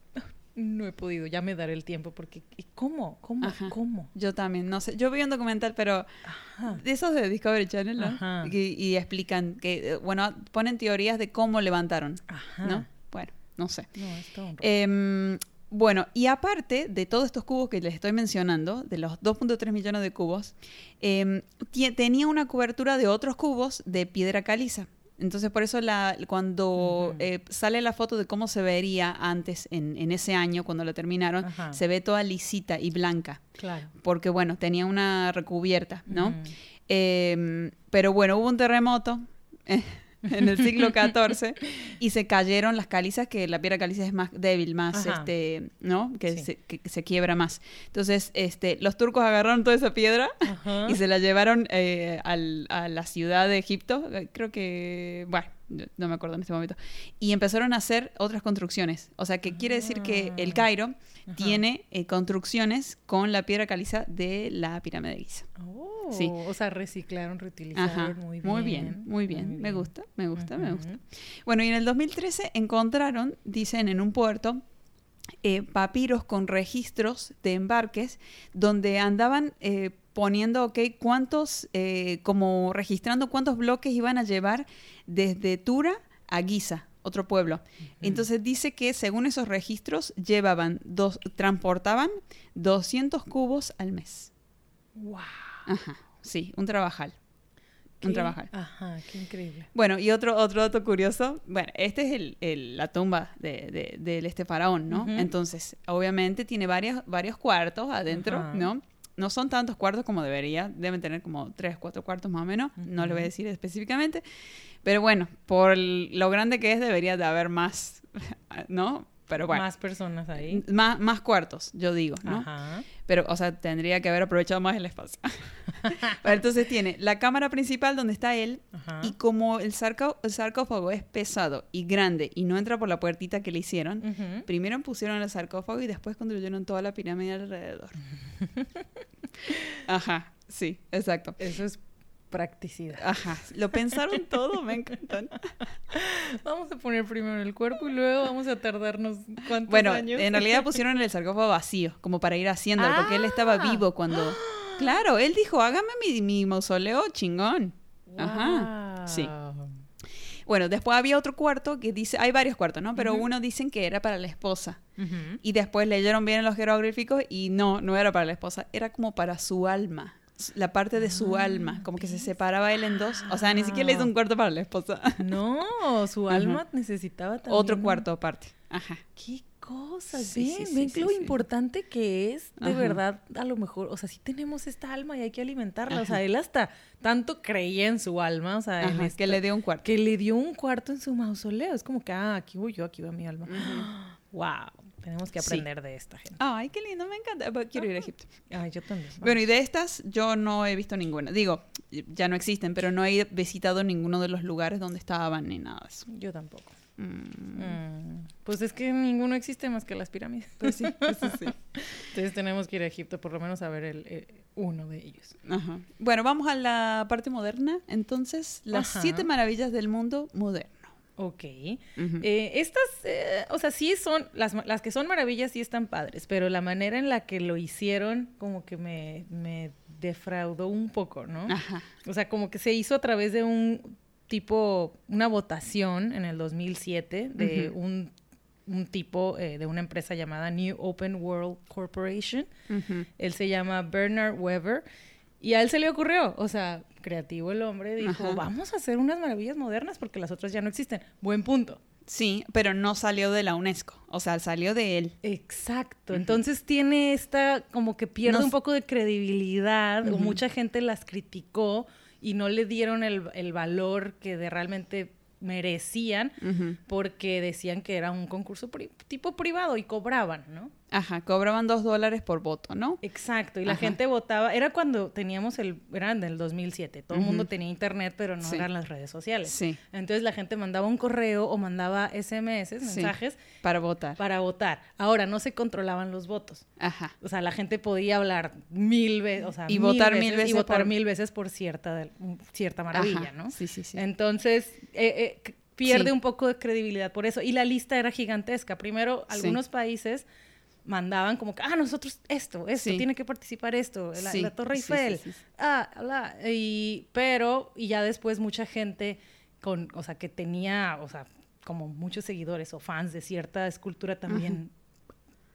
no he podido. Ya me daré el tiempo porque ¿y ¿cómo? ¿Cómo?
Ajá.
¿Cómo?
Yo también, no sé. Yo vi un documental, pero
Ajá.
de esos de Discovery Channel, ¿no? Y, y explican que, eh, bueno, ponen teorías de cómo levantaron,
Ajá.
¿no? Bueno, no sé.
No, es todo un.
Em, bueno, y aparte de todos estos cubos que les estoy mencionando, de los 2.3 millones de cubos, em, tenía una cobertura de otros cubos de piedra caliza. Entonces, por eso la, cuando eh, sale la foto de cómo se vería antes, en, en ese año, cuando la terminaron,
Ajá.
se ve toda lisita y blanca.
Claro.
Porque, bueno, tenía una recubierta, ¿no? Em, pero bueno, hubo un terremoto. en el siglo XIV y se cayeron las calizas, que la piedra caliza es más débil, más,
Ajá.
este, ¿no? Que,
Sí.
se, que se quiebra más. Entonces, este, los turcos agarraron toda esa piedra
Ajá.
y se la llevaron eh, al- a la ciudad de Egipto, eh, creo que, bueno, no me acuerdo en este momento, y empezaron a hacer otras construcciones. O sea, que quiere decir que el
Ah.
Cairo tiene eh, construcciones con la piedra caliza de la pirámide de Giza.
Oh,
Sí.
O sea, reciclaron, reutilizaron.
Ajá,
muy bien.
muy bien, muy bien. Me gusta, me gusta, me gusta. Bueno, y en el 2013 encontraron, dicen en un puerto, eh, papiros con registros de embarques donde andaban eh, poniendo, ok, cuántos, eh, como registrando cuántos bloques iban a llevar desde Tura a Giza, otro pueblo. Entonces dice que según esos registros llevaban, dos, transportaban 200 cubos al mes.
Wow.
Ajá, sí, un trabajal. Un trabajal.
Ajá, qué increíble.
Bueno, y otro, otro dato curioso, bueno, este es el, el- la tumba de, de- del este faraón, ¿no? Entonces, obviamente tiene varios, varios cuartos adentro. ¿no? No son tantos cuartos como debería, deben tener como tres, cuatro cuartos más o menos, no le voy a decir específicamente, pero bueno, por lo grande que es debería de haber más, ¿no? Pero bueno,
Más personas ahí.
más, más cuartos, yo digo, ¿no?
Ajá.
Pero, o sea, tendría que haber aprovechado más el espacio. Pero entonces tiene la cámara principal donde está él,
Ajá.
y como el, sarco- el sarcófago es pesado y grande y no entra por la puertita que le hicieron, primero pusieron el sarcófago y después construyeron toda la pirámide alrededor. Ajá, sí, exacto.
Eso es practicidad.
Ajá, lo pensaron todo, me encantan.
Vamos a poner primero el cuerpo y luego vamos a tardarnos cuántos
Bueno,
años.
en realidad pusieron el sarcófago vacío, como para ir haciéndolo, porque él estaba
Ah.
vivo cuando... Claro, él dijo, hágame mi, mi mausoleo chingón. Ajá, sí. Bueno, después había otro cuarto que dice, hay varios cuartos, ¿no? Pero uno dicen que era para la esposa. Y después leyeron bien los jeroglíficos y no, no era para la esposa, era como para su alma, la parte de su
Ah,
alma, como que se separaba él en dos. O sea, ni siquiera le hizo un cuarto para la esposa.
No, su
Ajá.
alma necesitaba también.
Otro cuarto aparte. Ajá.
Qué cosas,
Sí,
ven,
sí,
ven
sí,
lo importante que es, de
Ajá.
verdad, a lo mejor, o sea, sí tenemos esta alma y hay que alimentarla, o sea, él hasta tanto creía en su alma, o sea, en
Ajá,
esta-
que le dio un cuarto.
que le dio un cuarto en su mausoleo, es como que, ah, aquí voy yo, aquí va mi alma. Wow, tenemos que
Sí.
aprender de esta gente.
Ay, qué lindo, me encanta. Pero Quiero ir a Egipto.
Ay, yo también.
Bueno, y de estas yo no he visto ninguna. Digo, ya no existen, pero no he visitado ninguno de los lugares donde estaban ni nada de eso.
Yo tampoco.
Mm,
Mm, Pues es que ninguno existe más que las pirámides.
Pues sí, eso sí.
Entonces tenemos que ir a Egipto por lo menos a ver el, eh, uno de ellos.
Ajá. Bueno, vamos a la parte moderna. Entonces, las
Ajá.
siete maravillas del mundo moderno.
Ok. Eh, estas, eh, o sea, sí son, las, las que son maravillas sí están padres, pero la manera en la que lo hicieron como que me, me defraudó un poco, ¿no?
Ajá.
O sea, como que se hizo a través de un tipo, una votación en el 2007 de un, un tipo eh, de una empresa llamada New Open World Corporation. Él se llama Bernard Weber. Y a él se le ocurrió, o sea, creativo el hombre, dijo,
Ajá.
vamos a hacer unas maravillas modernas porque las otras ya no existen. Buen punto.
Sí, pero no salió de la UNESCO. O sea, salió de él.
Exacto. Entonces tiene esta, como que pierde
Nos-
un poco de credibilidad, o mucha gente las criticó y no le dieron el, el valor que de realmente merecían porque decían que era un concurso pri- tipo privado y cobraban, ¿no?
Ajá, cobraban dos dólares por voto, ¿no?
Exacto, y la
Ajá.
gente votaba, era cuando teníamos el, era en el 2007, todo el mundo tenía internet, pero no
Sí.
eran las redes sociales.
Sí,
Entonces la gente mandaba un correo o mandaba SMS,
Sí.
mensajes,
para votar.
para votar. Ahora, no se controlaban los votos.
Ajá.
O sea, la gente podía hablar mil veces, o sea,
Y votar mil
y
veces
votar
por-
mil veces por cierta, del- cierta maravilla,
Ajá.
¿no?
Sí, sí, sí.
Entonces, eh, eh, pierde un poco de credibilidad por eso. Y la lista era gigantesca. Primero, algunos países mandaban como que, ah, nosotros esto, esto,
Sí.
tiene que participar esto, la,
Sí,
la Torre Eiffel,
sí,
ah, la, y, pero, y ya después mucha gente con, o sea, que tenía, o sea, como muchos seguidores o fans de cierta escultura también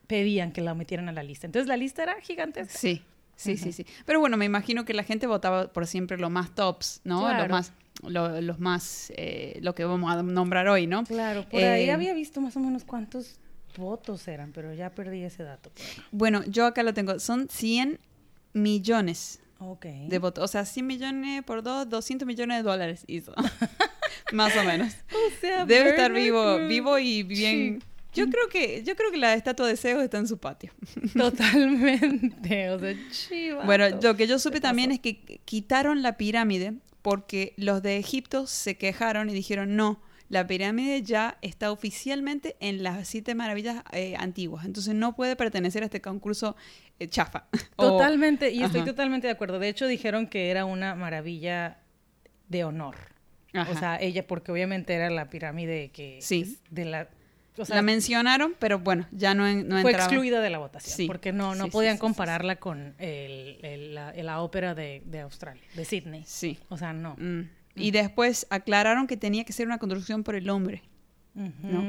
pedían que la metieran a la lista. Entonces la lista era gigantesca.
Sí, sí, sí, sí. Pero bueno, me imagino que la gente votaba por siempre lo más tops, ¿no?
Claro.
Los más, lo- los más, eh, lo que vamos a nombrar hoy, ¿no?
Claro, por ahí
Eh,
había visto más o menos cuántos votos eran, pero ya perdí ese dato. acá.
Bueno, yo acá lo tengo. Son 100 millones
Ok.
de votos. O sea, 100 millones por dos, 200 millones de dólares hizo. Más o menos.
O sea,
Debe estar vivo,
Cruz.
vivo y bien.
Sí.
Yo creo que, yo creo que la estatua de Zeus está en su patio.
Totalmente. O sea, chivato.
Bueno, lo que yo supe también es que quitaron la pirámide porque los de Egipto se quejaron y dijeron no. La pirámide ya está oficialmente en las siete maravillas eh, antiguas, entonces no puede pertenecer a este concurso eh, chafa. O-
Totalmente, y estoy
Ajá.
totalmente de acuerdo. De hecho, dijeron que era una maravilla de honor.
Ajá.
O sea, ella, porque obviamente era la pirámide que
Sí.
de la. O sea,
la mencionaron, pero bueno, ya no, en- no
fue
entraba.
excluida de la votación.
Sí.
Porque no, no
Sí,
podían
sí,
compararla con el- el- la, la ópera de, de Australia, de Sydney.
Sí.
O sea, no.
Mm. Y después aclararon que tenía que ser una construcción por el hombre.
Ujú.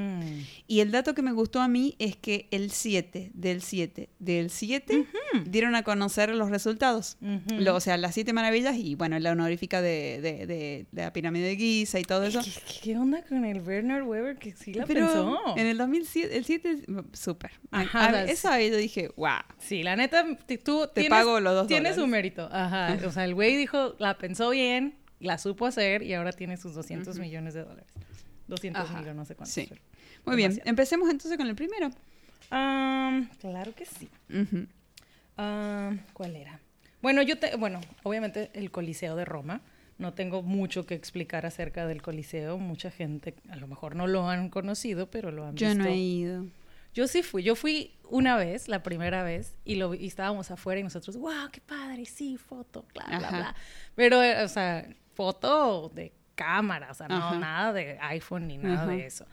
Y el dato que me gustó a mí es que el 7 del 7 del 7 dieron a conocer los resultados.
Ujú.
Lo- o sea, las siete maravillas y bueno, la honorífica de, de- de- de la pirámide de Giza y todo eso.
¿Qué, qué- onda con el Bernard Weber que sí la
Pero
pensó?
en el 2007, el 7 es mm, súper. Eso ahí yo dije, wow.
Sí, la neta, tú
Te
tienes-
pago los dos
Tiene su mérito. Ajá. O sea, el güey dijo, la pensó bien, la supo hacer y ahora tiene sus 200 millones de dólares. 200
Ajá.
millones, no sé cuántos.
Sí.
pero
Muy bien, empecemos entonces con el primero.
Claro que sí. ¿Cuál era? Bueno, yo te, bueno, obviamente el Coliseo de Roma. No tengo mucho que explicar acerca del Coliseo. Mucha gente a lo mejor no lo han conocido, pero lo han
Yo
visto.
no he ido.
Yo sí fui, yo fui una vez, la primera vez, y, lo, y estábamos afuera y nosotros, wow, qué padre, sí, foto, bla, bla,
Ajá.
bla. Pero, eh, o sea, foto de cámara, o sea, no
Ajá.
nada de iPhone ni nada
Ajá.
de eso.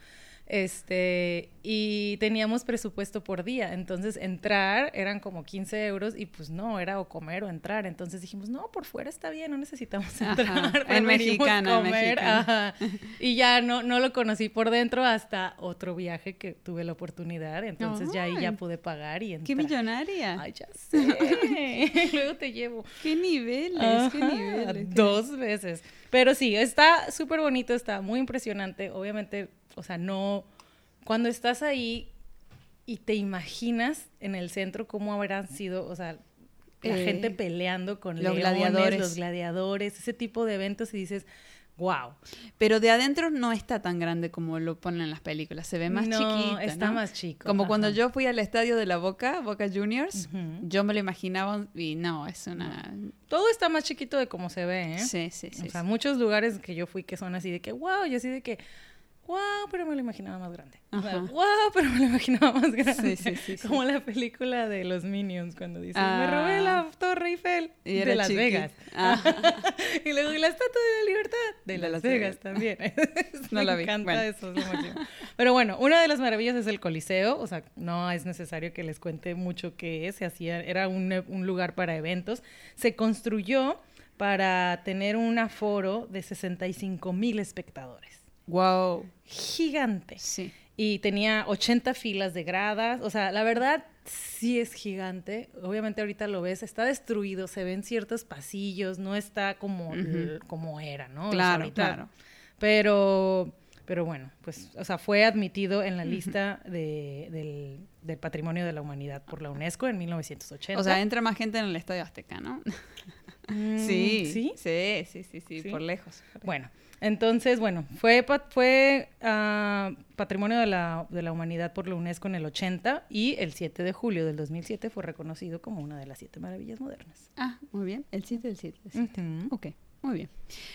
Este, y teníamos presupuesto por día, entonces entrar eran como 15 euros y pues no, era o comer o entrar. Entonces dijimos, no, por fuera está bien, no necesitamos entrar.
En mexicana, en
comer. Ajá. Y ya no, no lo conocí por dentro hasta otro viaje que tuve la oportunidad. Entonces ya ahí ya pude pagar y
¡Qué
entrar.
millonaria!
Ay, ya sé. Luego te llevo.
¡Qué niveles! ¡Qué niveles! qué-
Dos veces. Pero sí, está súper bonito, está muy impresionante. Obviamente, o sea, no. Cuando estás ahí y te imaginas en el centro cómo habrán sido, o sea, la
Eh,
gente peleando con
los
leones,
gladiadores.
los gladiadores, ese tipo de eventos y dices, wow.
Pero de adentro no está tan grande como lo ponen en las películas. Se ve más
no, está
¿no?
más chico.
Como cuando
ajá.
yo fui al estadio de la Boca, Boca Juniors,
Ujú.
yo me lo imaginaba y no, es una...
Todo está más chiquito de como se ve, ¿eh?
Sí, sí, sí.
o sea,
sí.
muchos lugares que yo fui que son así de que, wow, y así de que, wow, pero me lo imaginaba más grande.
Ajá.
wow, pero me lo imaginaba más grande.
Sí, sí, sí.
Como la película de los Minions cuando dice, me
Ah.
robé la Torre Eiffel
Y
de Las. Vegas.
Ah.
y luego la Estatua de la Libertad de,
De
Las,
Las
Vegas,
Vegas.
también.
No
me
la vi.
encanta
Bueno.
eso, es lo. Pero bueno, una de las maravillas es el Coliseo, o sea, no es necesario que les cuente mucho qué es, se hacía, era un, un lugar para eventos. Se construyó para tener un aforo de 65 mil espectadores.
Wow.
Gigante.
Sí.
Y tenía 80 filas de gradas. O sea, la verdad sí es gigante. Obviamente ahorita lo ves, está destruido, se ven ciertos pasillos, no está como, como era, ¿no? O sea,
Claro, claro.
Pero, pero bueno, pues, o sea, fue admitido en la lista de- del, del Patrimonio de la Humanidad por la UNESCO en 1980.
O sea, entra más gente en el Estadio Azteca, ¿no?
Mm,
Sí.
¿Sí?
Sí, sí, sí, sí,
¿Sí?
por lejos.
Bueno, entonces, bueno, fue, fue ah, Patrimonio de la, de la Humanidad por la UNESCO en el 80 y el 7 de julio del 2007 fue reconocido como una de las siete maravillas modernas.
Ah, muy bien. El 7 del 7. del 7.
Ujú.
Ok, muy bien.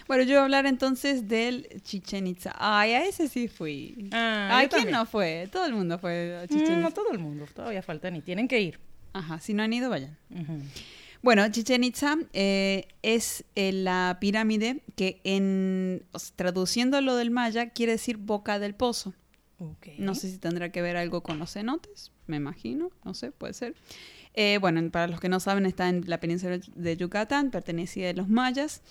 Bueno, yo voy a hablar entonces del Chichen Itza. Ay, a ese sí fui.
Ah,
Ay, ¿quién
también.
no fue? Todo el mundo fue a
Mm,
Chichen
no
Itza.
todo el mundo, todavía faltan y tienen que ir.
Ajá, si no han ido, vayan. Bueno, Chichen Itza eh, es eh, la pirámide que en traduciendo lo del maya quiere decir boca del pozo. No sé si tendrá que ver algo con los cenotes, me imagino, no sé, puede ser. Eh, bueno, para los que no saben, está en la península de Yucatán, pertenecía a los mayas.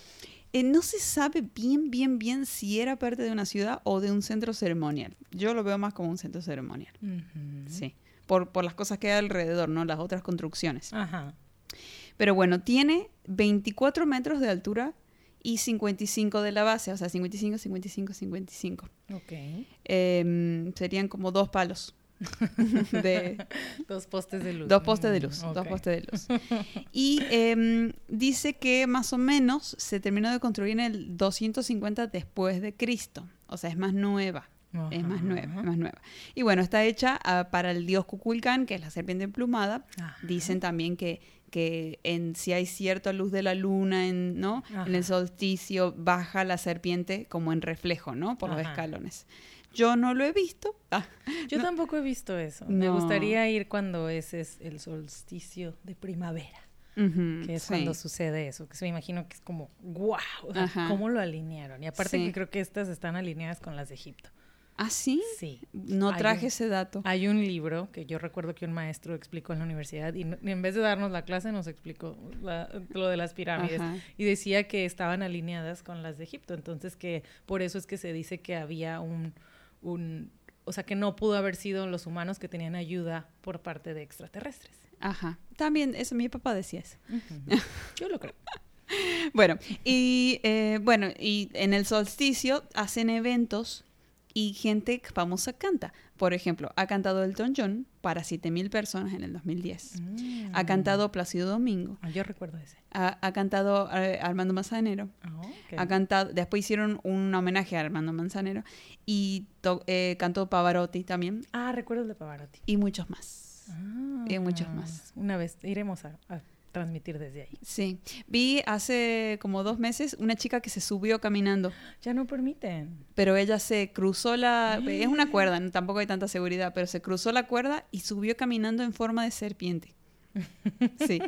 Eh, no se sabe bien, bien, bien si era parte de una ciudad o de un centro ceremonial. Yo lo veo más como un centro ceremonial, sí. Por, por las cosas que hay alrededor, ¿no? Las otras construcciones.
Ajá.
Pero bueno, tiene 24 metros de altura y 55 de la base, o sea, 55, 55, 55.
Ok.
Em, serían como dos palos. de
dos postes de luz.
Dos postes de luz,
Mm,
dos
ok.
postes de luz. Y em, dice que más o menos se terminó de construir en el 250 después de Cristo. O sea, es más nueva. Es más nueva,
Ajá.
más nueva. Y bueno, está hecha ah, para el dios Kukulcán, que es la serpiente emplumada.
Ajá.
Dicen también que, que en, si hay cierta luz de la luna, en, ¿no? en el solsticio, baja la serpiente como en reflejo, ¿no? Por los escalones. Yo no lo he visto. Ah,
Yo
no.
tampoco he visto eso. Me gustaría ir cuando ese es el solsticio de primavera, que es
sí.
cuando sucede eso, que se me imagino que es como, wow,
Ajá.
cómo lo alinearon. Y aparte
Sí.
que creo que estas están alineadas con las de Egipto.
¿Ah, sí?
Sí.
No traje
un-
ese dato.
Hay un libro que yo recuerdo que un maestro explicó en la universidad y, no- y en vez de darnos la clase nos explicó la- lo de las pirámides
Ajá.
y decía que estaban alineadas con las de Egipto, entonces que por eso es que se dice que había un, un o sea que no pudo haber sido los humanos que tenían ayuda por parte de extraterrestres.
Ajá. También, eso mi papá decía eso.
Yo lo creo.
Bueno, y eh, bueno, y en el solsticio hacen eventos y gente famosa canta. Por ejemplo, ha cantado Elton John para 7000 personas en el 2010. Ha cantado Plácido Domingo.
Ah, yo recuerdo ese.
Ha, ha cantado eh, Armando Manzanero.
Ah, ok.
Ha cantado, después hicieron un homenaje a Armando Manzanero y to- eh, cantó Pavarotti también
Ah, recuerdo el de Pavarotti.
y muchos más.
Ah,
Y muchos más.
Una vez iremos a, a transmitir desde ahí.
Sí, vi hace como dos meses una chica que se subió caminando,
Ya no permiten.
pero ella se cruzó la... Es una cuerda, tampoco hay tanta seguridad, pero se cruzó la cuerda y subió caminando en forma de serpiente. Sí.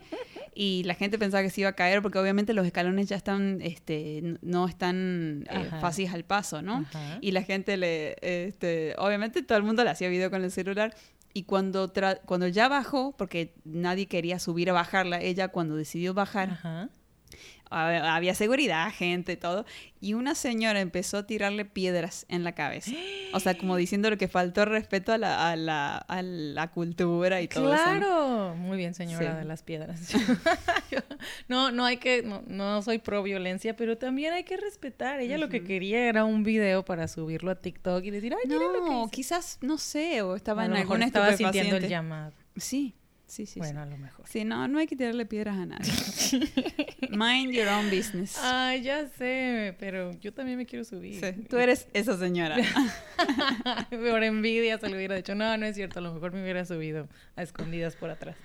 Y la gente pensaba que se iba a caer porque obviamente los escalones ya están, este, no están eh, fáciles al paso, ¿no?
Ajá.
Y la gente le, este, obviamente todo el mundo le hacía video con el celular. Y cuando, tra- cuando ya bajó, porque nadie quería subir a bajarla, ella cuando decidió bajar. Hab- había seguridad, gente, todo. Y una señora empezó a tirarle piedras en la cabeza. O sea, como diciéndole que faltó respeto a la, a la, a la cultura y todo eso. ¿no?
Claro, muy bien señora
Sí.
de las piedras. No, no hay que, no, no soy pro violencia, pero también hay que respetar. Ella lo que quería era un video para subirlo a TikTok y decir, ay, miren lo que
No,
hice".
quizás, no sé, o estaba
a
en
lo mejor
alguna
estaba sintiendo el llamado.
Sí, sí, sí.
bueno,
sí.
a lo mejor.
Sí, no, no hay que tirarle piedras a nadie. Mind your own business.
Ay, ya sé, pero yo también me quiero subir.
Sí, tú eres esa señora.
por envidia se lo hubiera dicho. No, no es cierto, a lo mejor me hubiera subido a escondidas por atrás.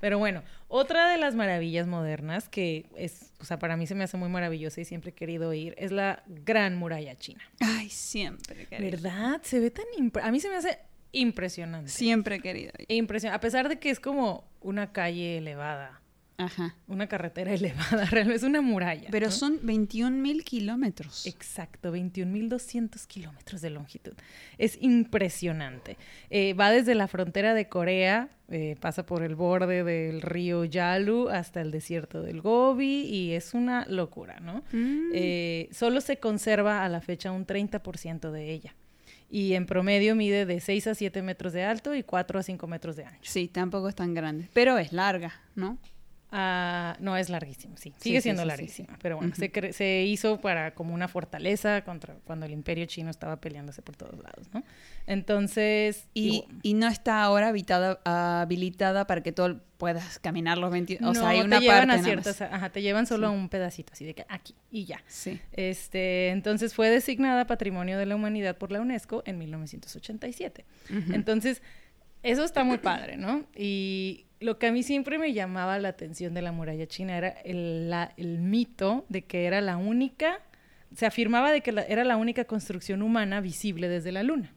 Pero bueno, otra de las maravillas modernas que es, o sea, para mí se me hace muy maravillosa y siempre he querido ir, es la Gran Muralla China.
Ay, siempre querido.
¿Verdad? Se ve tan... A mí se me hace impresionante.
Siempre he querido. ir.
Impresionante. A pesar de que es como una calle elevada,
Ajá.
una carretera elevada, realmente es una muralla.
Pero
¿no?
son 21 mil kilómetros.
Exacto, 21.200 kilómetros de longitud. Es impresionante. Eh, va desde la frontera de Corea, eh, pasa por el borde del río Yalu hasta el desierto del Gobi y es una locura, ¿no?
Mm.
Eh, solo se conserva a la fecha un 30% de ella. Y en promedio mide de 6 a 7 metros de alto y 4 a 5 metros de ancho.
Sí, tampoco es tan grande. Pero es larga, ¿no?
Ah, no, es larguísimo, sí. Sigue
sí,
siendo
sí,
larguísima.
sí.
Pero bueno, se, hizo para como una fortaleza contra cuando el imperio chino estaba peleándose por todos lados, ¿no? Entonces,
Y, y no está ahora habitada, habilitada para que tú puedas caminar los 21. O sea, hay una
te llevan
parte
a ciertas, ajá, te llevan solo a un pedacito, así de que aquí y ya.
Sí.
Este, entonces fue designada Patrimonio de la Humanidad por la UNESCO en 1987.
Ujú.
Entonces, eso está muy padre, ¿no? Y lo que a mí siempre me llamaba la atención de la muralla china era el, la- el mito de que era la única, se afirmaba de que la- era la única construcción humana visible desde la luna.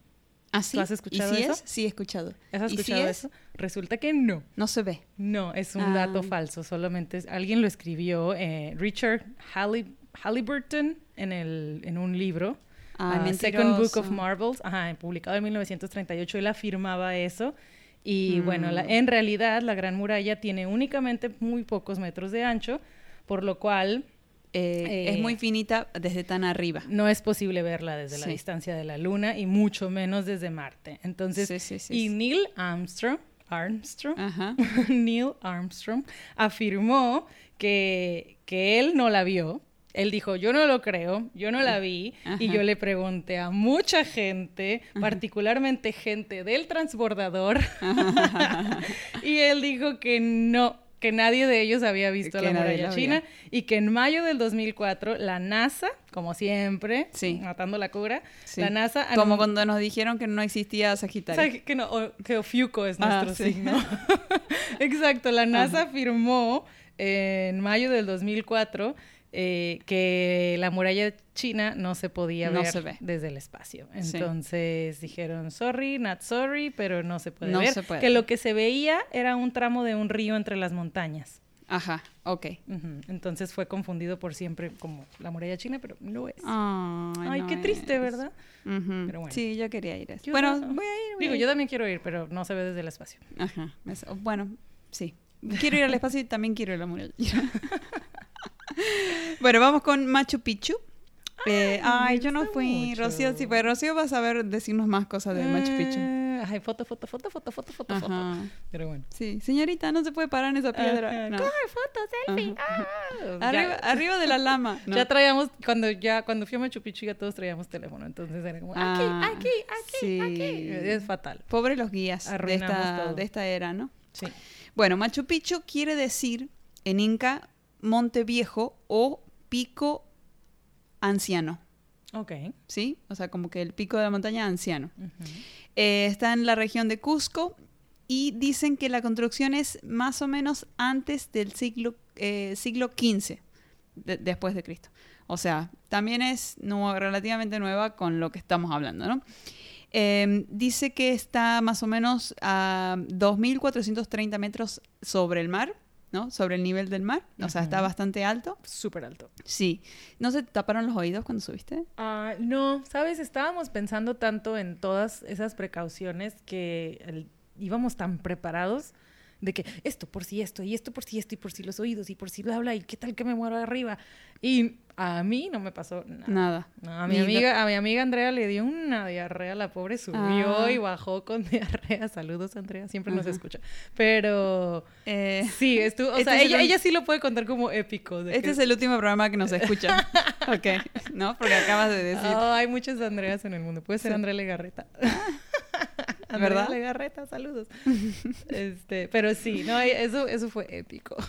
¿Ah, sí?
¿Tú has escuchado
¿Y si
eso?
es? Sí, he escuchado.
¿Has
¿Y si
escuchado
es?
eso? Resulta que no.
No se ve.
No, es un
Ah.
dato falso. Solamente es- alguien lo escribió, eh, Richard Halli- Halliburton, en, el, en un libro.
Ah,
Second Book of. Marvels, ajá, publicado en 1938, él afirmaba eso. Y
Mm.
bueno, la- en realidad la Gran Muralla tiene únicamente muy pocos metros de ancho, por lo cual
Eh,
Eh,
es muy finita desde tan arriba.
no es posible verla desde la
Sí.
distancia de la Luna y mucho menos desde Marte. Entonces,
Sí, sí,
y. Neil Armstrong, Armstrong,
Ajá.
Neil Armstrong afirmó que, que él no la vio, Él dijo, yo no lo creo, yo no la vi, y yo le pregunté a mucha gente, particularmente gente del transbordador, y él dijo que no, que nadie de ellos había visto
Que
la muralla
la
china
había.
y que en mayo del 2004 la NASA, como siempre,
Sí.
matando la cura,
Sí.
la NASA
Como cuando nos dijeron que no existía Sagitario.
que, no, o- que Ofiuco es
Ah,
nuestro
sí.
signo. Exacto, la NASA afirmó en mayo del 2004 eh, que la muralla china no se podía
No
ver
se ve.
desde el espacio.
Sí.
Entonces dijeron, sorry, not sorry, pero no se puede
No
ver.
se puede.
Que lo que se veía era un tramo de un río entre las montañas.
Ajá, ok.
Entonces fue confundido por siempre como la muralla china, pero no es.
Ay,
Ay,
no
qué triste,
es.
¿verdad? Pero bueno.
Sí, yo quería ir.
Yo
Bueno,
no.
voy a ir. voy
Digo,
a ir.
yo también quiero ir, pero no se ve desde el espacio.
Ajá. Bueno, sí. Quiero ir al espacio y también quiero ir a la muralla. bueno, vamos con Machu Picchu. Eh, ay,
me
yo no fui.
mucho.
Rocío, sí, pero Rocío va a saber decirnos más cosas de Machu Picchu.
Ah, Ay, foto, foto, foto, foto, foto, foto, foto. Pero bueno.
Sí, señorita, no se puede parar en esa piedra. No.
Coge foto, selfie. Ah.
Arriba, de la lama. No.
Ya traíamos, cuando ya, cuando fui a Machu Picchu ya todos traíamos teléfono, entonces era como, aquí,
Ah,
aquí, aquí,
sí.
aquí. Es fatal.
Pobres los guías de esta,
todo.
de esta era, ¿no?
Sí.
Bueno, Machu Picchu quiere decir en inca Monte Viejo o Pico Anciano,
Ok.
¿sí? O sea, como que el pico de la montaña anciano. Eh, está en la región de Cusco y dicen que la construcción es más o menos antes del siglo, eh, siglo XV de- después de Cristo. O sea, también es relativamente nueva con lo que estamos hablando, ¿no? Eh, dice que está más o menos a 2.430 metros sobre el mar, ¿no? Sobre el nivel del mar. O sea, está bastante alto.
Súper alto.
Sí. ¿No se taparon los oídos cuando subiste?
Ah, no, sabes, estábamos pensando tanto en todas esas precauciones que el- íbamos tan preparados de que esto por si esto y esto por si esto y por si los oídos y por si bla bla y qué tal que me muero arriba y a mí no me pasó nada.
Nada.
No, a mi
Ni-
amiga, a mi amiga Andrea le dio una diarrea, la pobre subió
Ah.
y bajó con diarrea. Saludos, Andrea, siempre nos escucha. Pero
Eh,
sí, estuvo, o
Este
sea,
es
ella, ella sí lo puede contar como épico. de
Este
que-
es el último programa que nos escucha. ok, ¿no? Porque acabas de decir.
Oh, hay muchas Andreas en el mundo. Puede ser. Andrea Legarreta. Andrea
¿Verdad?
Legarreta, saludos. este, pero sí, no, eso, eso fue épico.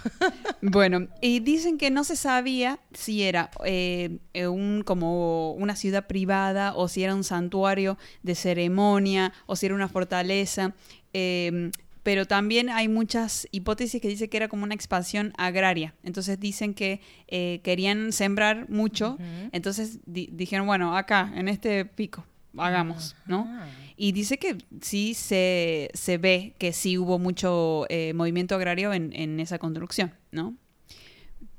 Bueno, y dicen que no se sabía si era eh, eh, un, como una ciudad privada o si era un santuario de ceremonia o si era una fortaleza. eh, pero también hay muchas hipótesis que dicen que era como una expansión agraria. Entonces dicen que eh, querían sembrar mucho. Entonces di- dijeron, bueno, acá, en este pico, hagamos, ¿no? Y dice que sí se, se ve que sí hubo mucho eh, movimiento agrario en, en esa construcción, ¿no?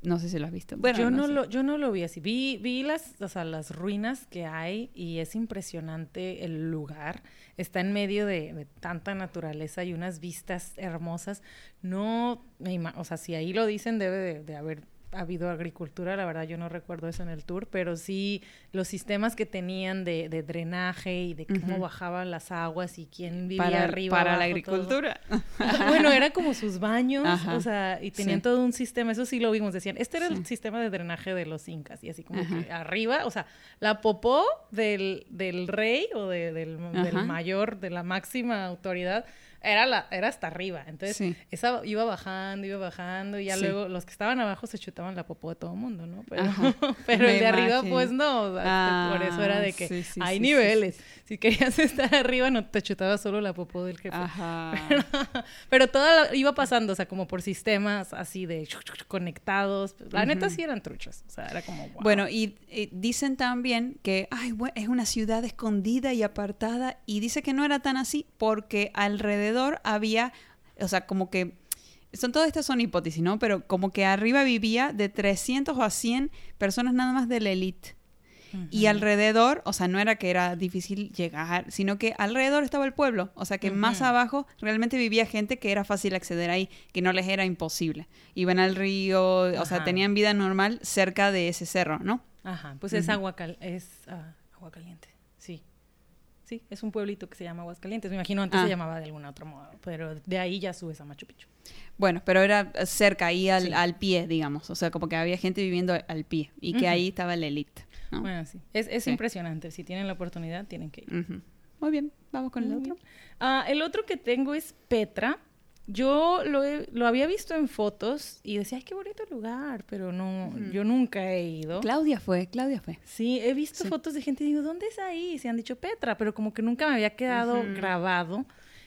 No sé si lo has visto. Bueno,
yo, no
sé.
lo, yo no lo vi así. Vi, vi las, o sea, las ruinas que hay y es impresionante el lugar. Está en medio de, de tanta naturaleza y unas vistas hermosas. No, me o sea, si ahí lo dicen, debe de, de haber habido agricultura. La verdad, yo no recuerdo eso en el tour, pero sí los sistemas que tenían de, de drenaje y de cómo bajaban las aguas y quién vivía
para,
arriba.
para la
abajo,
agricultura.
Bueno, era como sus baños,
Ajá,
o sea, y tenían
sí.
todo un sistema, eso sí lo vimos, decían, este era
Sí.
el sistema de drenaje de los incas, y así como
Ajá.
que arriba, o sea, la popó del, del rey o de- del, del mayor, de la máxima autoridad, era, la, era hasta arriba, entonces
Sí.
esa iba bajando, iba bajando, y ya
Sí.
luego los que estaban abajo se chutaban la popó de todo el mundo, ¿no? Pero, pero el de arriba, pues no, o sea, por eso era
Ah,
de que
sí,
hay niveles, si querías estar arriba no te chutabas solo la popó del jefe.
Ajá.
Pero toda la- iba pasando, o sea, como por sistemas así de conectados. La neta sí eran truchos. O sea, era como, wow.
Bueno, y, y dicen también que ay, bue- es una ciudad escondida y apartada, y dice que no era tan así porque alrededor había, o sea, como que, son todas estas son hipótesis, ¿no? Pero como que arriba vivía de 300 a 100 personas nada más de la élite. Y alrededor, o sea, no era que era difícil llegar, sino que alrededor estaba el pueblo. O sea, que más abajo realmente vivía gente que era fácil acceder ahí, que no les era imposible. Iban al río, o sea, tenían vida normal cerca de ese cerro, ¿no?
Ajá, pues es agua, cal es ah, agua caliente. Sí. Es un pueblito que se llama Aguascalientes. Me imagino antes
Ah.
se llamaba de algún otro modo, pero de ahí ya subes a Machu Picchu.
Bueno, pero era cerca, ahí al,
Sí.
al pie, digamos. O sea, como que había gente viviendo al pie y que
Ujú.
ahí estaba la elite. ¿no?
Bueno, sí. Es, es
Sí.
impresionante. Si tienen la oportunidad, tienen que ir.
Muy bien, vamos con el otro.
Ah, el otro que tengo es Petra. Yo lo, he- lo había visto en fotos y decía, ay, qué bonito lugar, pero no, yo nunca he ido.
Claudia fue, Claudia fue.
Sí, he visto
Sí.
fotos de gente y digo, ¿dónde es ahí? Se han dicho Petra, pero como que nunca me había quedado grabado.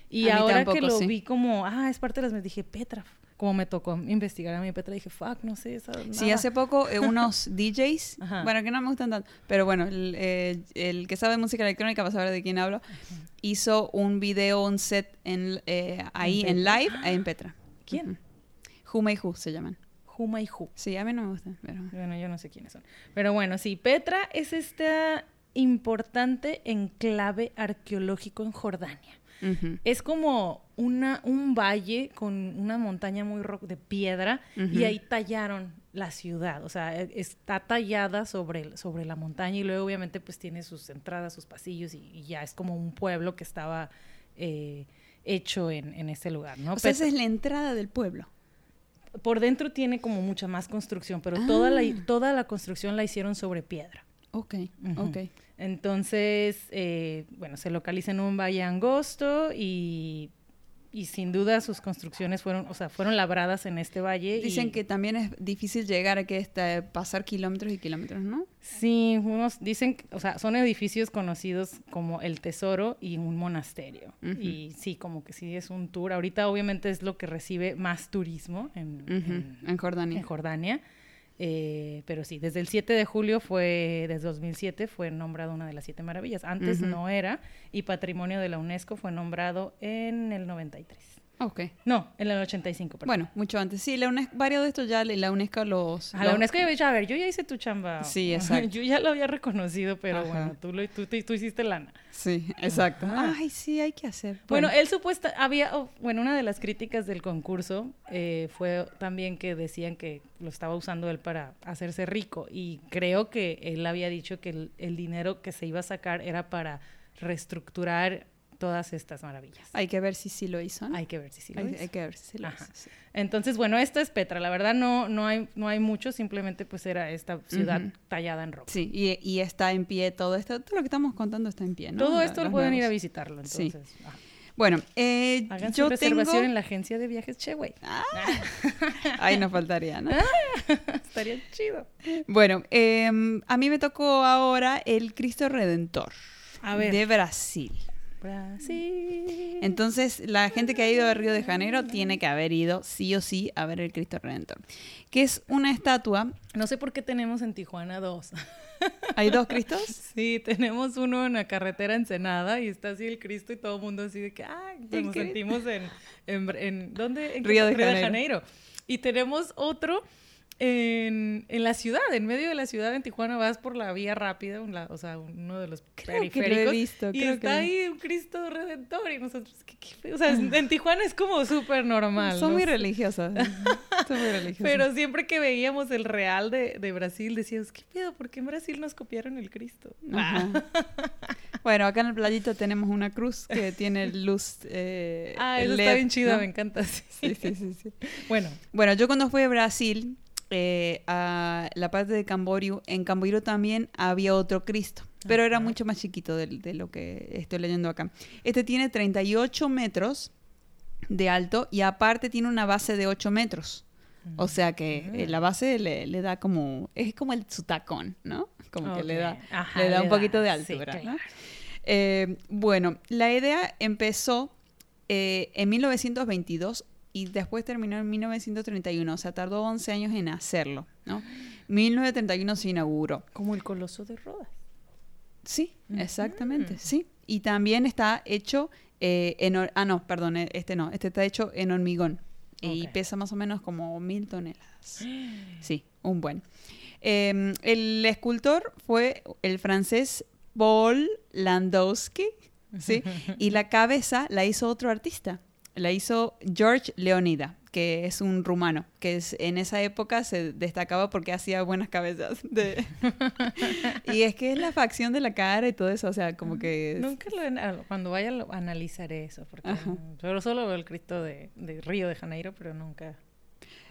Y
A
ahora que lo
sí.
vi como, ah, es parte de las... Me dije, Petra. Como me tocó investigar a mí Petra, dije, fuck, no sé. Esa,
Sí,
nada".
hace poco eh, unos DJs,
Ajá.
bueno, que no me gustan tanto, pero bueno, el, eh, el que sabe música electrónica va a saber de quién hablo, hizo un video, un set en, eh, ahí
En
live en Petra.
¿Quién?
Who May Who se llaman.
Huma y Hu.
Sí, a mí no me gustan, pero...
Bueno, yo no sé quiénes son. Pero bueno, sí, Petra es este importante enclave arqueológico en Jordania. Es como una, un valle con una montaña muy ro- de piedra y ahí tallaron la ciudad. O sea, e- está tallada sobre, sobre la montaña y luego obviamente pues tiene sus entradas, sus pasillos y, y ya es como un pueblo que estaba eh, hecho en, en ese lugar, ¿no?
O sea,
Pet-
esa es la entrada del pueblo.
Por dentro tiene como mucha más construcción, pero toda, la,
Ah.
toda la construcción la hicieron sobre piedra.
Ok,
Ujú.
ok.
Entonces, eh, bueno, se localiza en un valle angosto y, y sin duda sus construcciones fueron, o sea, fueron labradas en este valle.
Dicen
y-
que también es difícil llegar a que este, pasar kilómetros y kilómetros, ¿no?
Sí, unos dicen, o sea, son edificios conocidos como el Tesoro y un monasterio. Y sí, como que sí es un tour. Ahorita obviamente es lo que recibe más turismo en,
Ujú,
en-
En Jordania.
en Jordania. Eh, pero sí, desde el 7 de julio fue, desde 2007 fue nombrado una de las siete maravillas. Antes no era y Patrimonio de la UNESCO fue nombrado en el 93.
Ok.
No, en el 85, perdón.
Bueno, mucho antes. Sí, la UNESCO, varios de estos ya la UNESCO los...
A la
los-
UNESCO ya a ver, yo ya hice tu chamba.
Sí, exacto.
yo ya lo había reconocido, pero
Ajá.
bueno, tú, lo, tú, tú- tú hiciste lana.
Sí, exacto.
Ajá.
Ay, sí, hay que hacer.
Bueno, él supuesta, había, oh, bueno, una de las críticas del concurso eh, fue también que decían que lo estaba usando él para hacerse rico y creo que él había dicho que el, el dinero que se iba a sacar era para reestructurar todas estas maravillas.
hay que ver si sí lo hizo. ¿no?
Hay que ver si sí lo
hay,
hizo.
hay que ver si sí lo
Ajá.
hizo. sí.
Entonces, bueno, esta es Petra. La verdad no, no, hay, no hay mucho, simplemente pues era esta ciudad tallada en roca.
Sí, y, y está en pie todo esto. Todo lo que estamos contando está en pie, ¿no?
Todo esto lo pueden ir a visitarlo,
Sí.
entonces. ajá.
Bueno, eh,
Hagan su
yo
reservación
tengo...
en la agencia de viajes Cheway.
Ahí nos faltaría, ¿no?
Estaría chido.
Bueno, eh, a mí me tocó ahora el Cristo Redentor
A ver.
de Brasil.
Brasil.
Entonces, la gente que ha ido a Río de Janeiro tiene que haber ido sí o sí a ver el Cristo Redentor, que es una estatua.
No sé por qué tenemos en Tijuana dos.
¿Hay dos Cristos?
Sí, tenemos uno en la carretera Ensenada y está así el Cristo y todo el mundo así de que, ah, pues nos sentimos en, en, en- ¿dónde? En
Río de
Río de
Janeiro.
Janeiro. Y tenemos otro en, en la ciudad, en medio de la ciudad en Tijuana, vas por la vía rápida, un la- o sea, uno de los
Creo que lo he
periféricos.
visto,
y
creo
está
que
ahí un Cristo Redentor y nosotros, ¿qué, qué O sea, en Tijuana es como súper normal.
Son
no
muy religiosas. Son muy religiosas.
Pero siempre que veíamos el real de, de Brasil, decíamos, ¿qué pedo? ¿Por qué en Brasil nos copiaron el Cristo?
Ajá. Bueno, acá en el playito tenemos una cruz que tiene luz. Eh,
Ah, eso
LED,
está bien chido,
¿no?
me encanta. sí.
Sí, sí, sí, sí.
Bueno,
Bueno, yo cuando fui a Brasil, eh, a la parte de Camboriú, en Camboriú también había otro Cristo, pero era mucho más chiquito de, de lo que estoy leyendo acá. Este tiene 38 metros de alto y aparte tiene una base de 8 metros. O sea que eh, la base le, le da como, es como el su tacón, ¿no? Como que le da,
Ajá,
le da un poquito de
sí,
altura. Eh, bueno, la idea empezó eh, en 1922 y después terminó en 1931, o sea, tardó 11 años en hacerlo, ¿no? 1931 se inauguró.
Como el coloso de Rodas.
Sí, exactamente, sí. Y también está hecho eh, en... Ah, no, perdón, eh, este no, este está hecho en hormigón y pesa más o menos como mil toneladas. Sí, un buen. Eh, el escultor fue el francés Paul Landowski, ¿sí? Y la cabeza la hizo otro artista, la hizo George Leonida, que es un rumano, que es, en esa época se destacaba porque hacía buenas cabezas. De... y es que es la facción de la cara y todo eso, o sea, como que...
Nunca lo, cuando vaya lo analizaré eso, porque yo solo veo el Cristo de, de Río de Janeiro, pero nunca...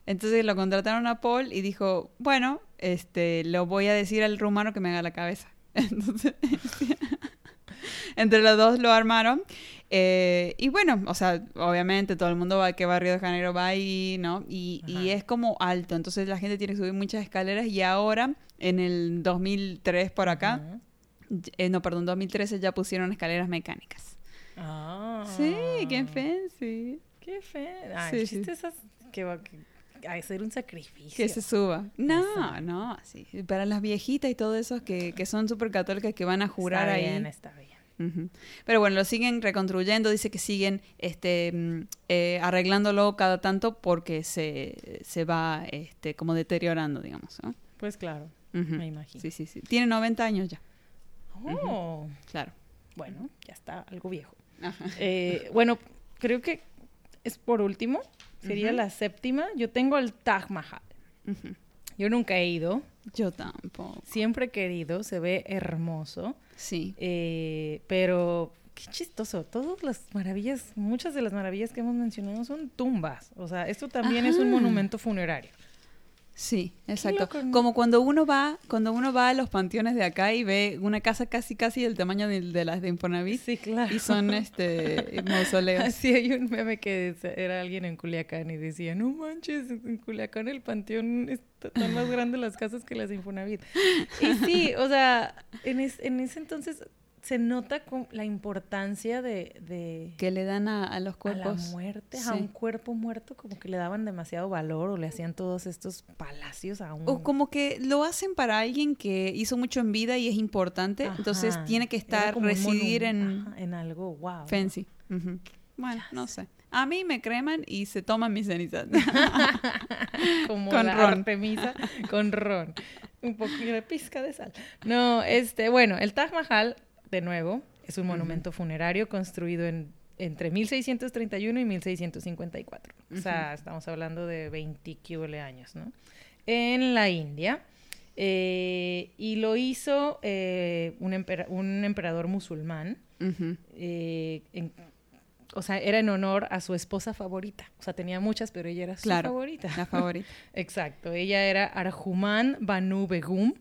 Entonces lo contrataron a Paul y dijo, bueno, este, lo voy a decir al rumano que me haga la cabeza. Entonces, entre los dos lo armaron. Eh, y bueno, o sea, obviamente todo el mundo va que va a Río de Janeiro va ahí, ¿no? Y, y es como alto, entonces la gente tiene que subir muchas escaleras y ahora, en el 2003 por acá, eh, no, perdón, 2013 ya pusieron escaleras mecánicas.
Ah.
Sí, qué fancy.
Qué fe. Ah,
Sí, sí.
chiste es as- que va que a hacer un sacrificio.
Que se suba. No, no, sí. Para las viejitas y todo eso que, que son súper católicas que van a jurar
está
ahí.
Bien, está bien.
Pero bueno, lo siguen reconstruyendo, dice que siguen este, mm, eh, arreglándolo cada tanto porque se, se va este, como deteriorando, digamos. ¿no?
Pues claro, me imagino.
Sí, sí, sí. Tiene 90 años ya,
Oh,
claro.
bueno, ya está algo viejo.
Ajá.
Eh, bueno, creo que es por último, sería la séptima. Yo tengo el Taj Mahal. Yo nunca he ido,
Yo tampoco.
siempre he querido, se ve hermoso,
Sí.
eh, pero qué chistoso. Todas las maravillas, muchas de las maravillas que hemos mencionado son tumbas. O sea, esto también es un monumento funerario.
Sí, exacto. Como cuando uno va, cuando uno va a los panteones de acá y ve una casa casi casi del tamaño de, de las de Infonavit
Sí, claro.
y son este mausoleos.
Así hay un meme que era alguien en Culiacán y decía, no manches, en Culiacán el panteón está tan más grande las casas que las Infonavit. Y sí, o sea, en, es- en ese entonces se nota la importancia de, de
que le dan a, a los
a la
cuerpos.
a
Sí.
un cuerpo muerto, como que le daban demasiado valor o le hacían todos estos palacios a un...
O como que lo hacen para alguien que hizo mucho en vida y es importante, entonces tiene que estar, residir en
ajá, en algo, wow.
fancy. Bueno, no sé. A mí me creman y se toman mis cenizas.
como
Con
la
ron.
Artemisa con ron. Un poquito de pizca de sal. No, este, bueno, el Taj Mahal, de nuevo, es un monumento funerario construido en, entre 1631 y 1654. O sea, estamos hablando de 20 quíbole años, ¿no? En la India. Eh, y lo hizo eh, un, empera- un emperador musulmán. Eh, en- o sea, era en honor a su esposa favorita. O sea, tenía muchas, pero ella era su
Claro,
favorita.
La favorita.
Exacto, ella era Arjuman Banu Begum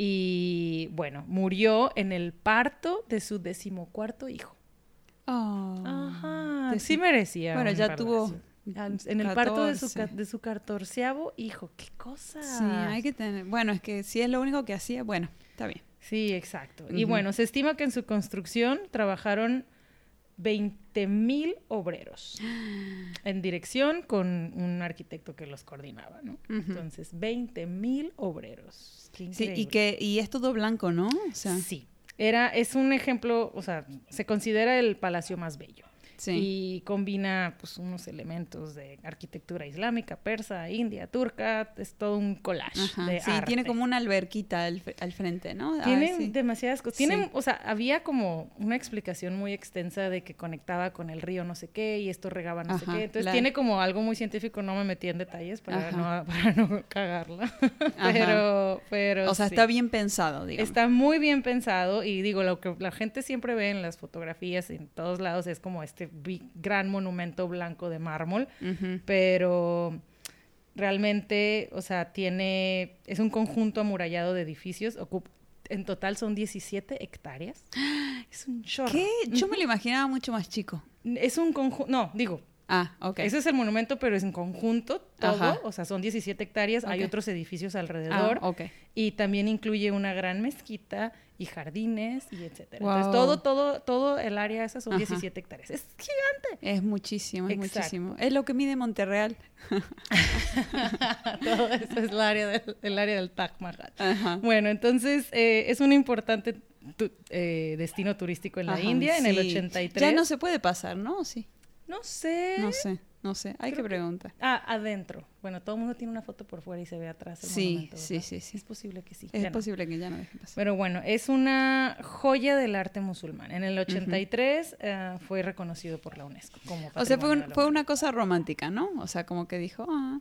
y bueno, murió en el parto de su decimocuarto hijo.
Oh.
Ajá, sí merecía.
Bueno, ya tuvo.
En el parto de su,
14.
ca- de su catorceavo hijo, qué cosa.
Sí, hay que tener. Bueno, es que si es lo único que hacía, bueno, está bien.
Sí, exacto. Y bueno, se estima que en su construcción trabajaron 20 mil obreros en dirección con un arquitecto que los coordinaba, ¿no? Entonces, 20 mil obreros. Qué
Sí, y que y es todo blanco, ¿no? O sea,
Sí. Era, es un ejemplo, o sea, se considera el palacio más bello.
Sí.
Y combina pues unos elementos de arquitectura islámica, persa, india, turca, es todo un collage
Ajá.
de
Sí,
arte.
tiene como una alberquita al, al frente, ¿no? Ah,
Tienen
sí.
demasiadas cosas.
Sí.
Tienen, o sea, había como una explicación muy extensa de que conectaba con el río no sé qué y esto regaba no sé qué. Entonces tiene como algo muy científico, no me metí en detalles para, no, para no cagarla. pero, pero
O sea, está bien pensado, digamos.
Está muy bien pensado y digo, lo que la gente siempre ve en las fotografías en todos lados es como este gran monumento blanco de mármol, pero realmente, o sea, tiene, es un conjunto amurallado de edificios, ocup- en total son 17 hectáreas. Es un chorro.
¿Qué? Yo me lo imaginaba mucho más chico.
Es un conjunto, no, digo,
Ah, ok.
ese es el monumento, pero es en conjunto todo,
Ajá.
o sea, son 17 hectáreas, hay otros edificios
Ah,
alrededor.
ok.
Y también incluye una gran mezquita y jardines y etcétera.
Wow.
Entonces, todo, todo, todo el área esa son
Ajá.
17 hectáreas. Es gigante.
Es muchísimo, es
Exacto.
muchísimo. Es lo que mide Monterreal.
todo eso es el área del, el área del Taj Mahal.
Ajá.
Bueno, entonces eh, es un importante tu- eh, destino turístico en la
Ajá,
India en el
sí.
83.
Ya no se puede pasar, ¿no? Sí.
No sé.
No sé. No sé, hay que
Creo que-
preguntar.
Ah, adentro. Bueno, todo el mundo tiene una foto por fuera y se ve atrás el
Sí,
monumento,
sí, sí, sí.
Es posible que sí.
Es
ya no.
posible que ya no dejen pasar.
Pero bueno, es una joya del arte musulmán. En el 83 eh, fue reconocido por la UNESCO como
O sea, fue, un- fue una cosa romántica, ¿no? O sea, como que dijo, ah,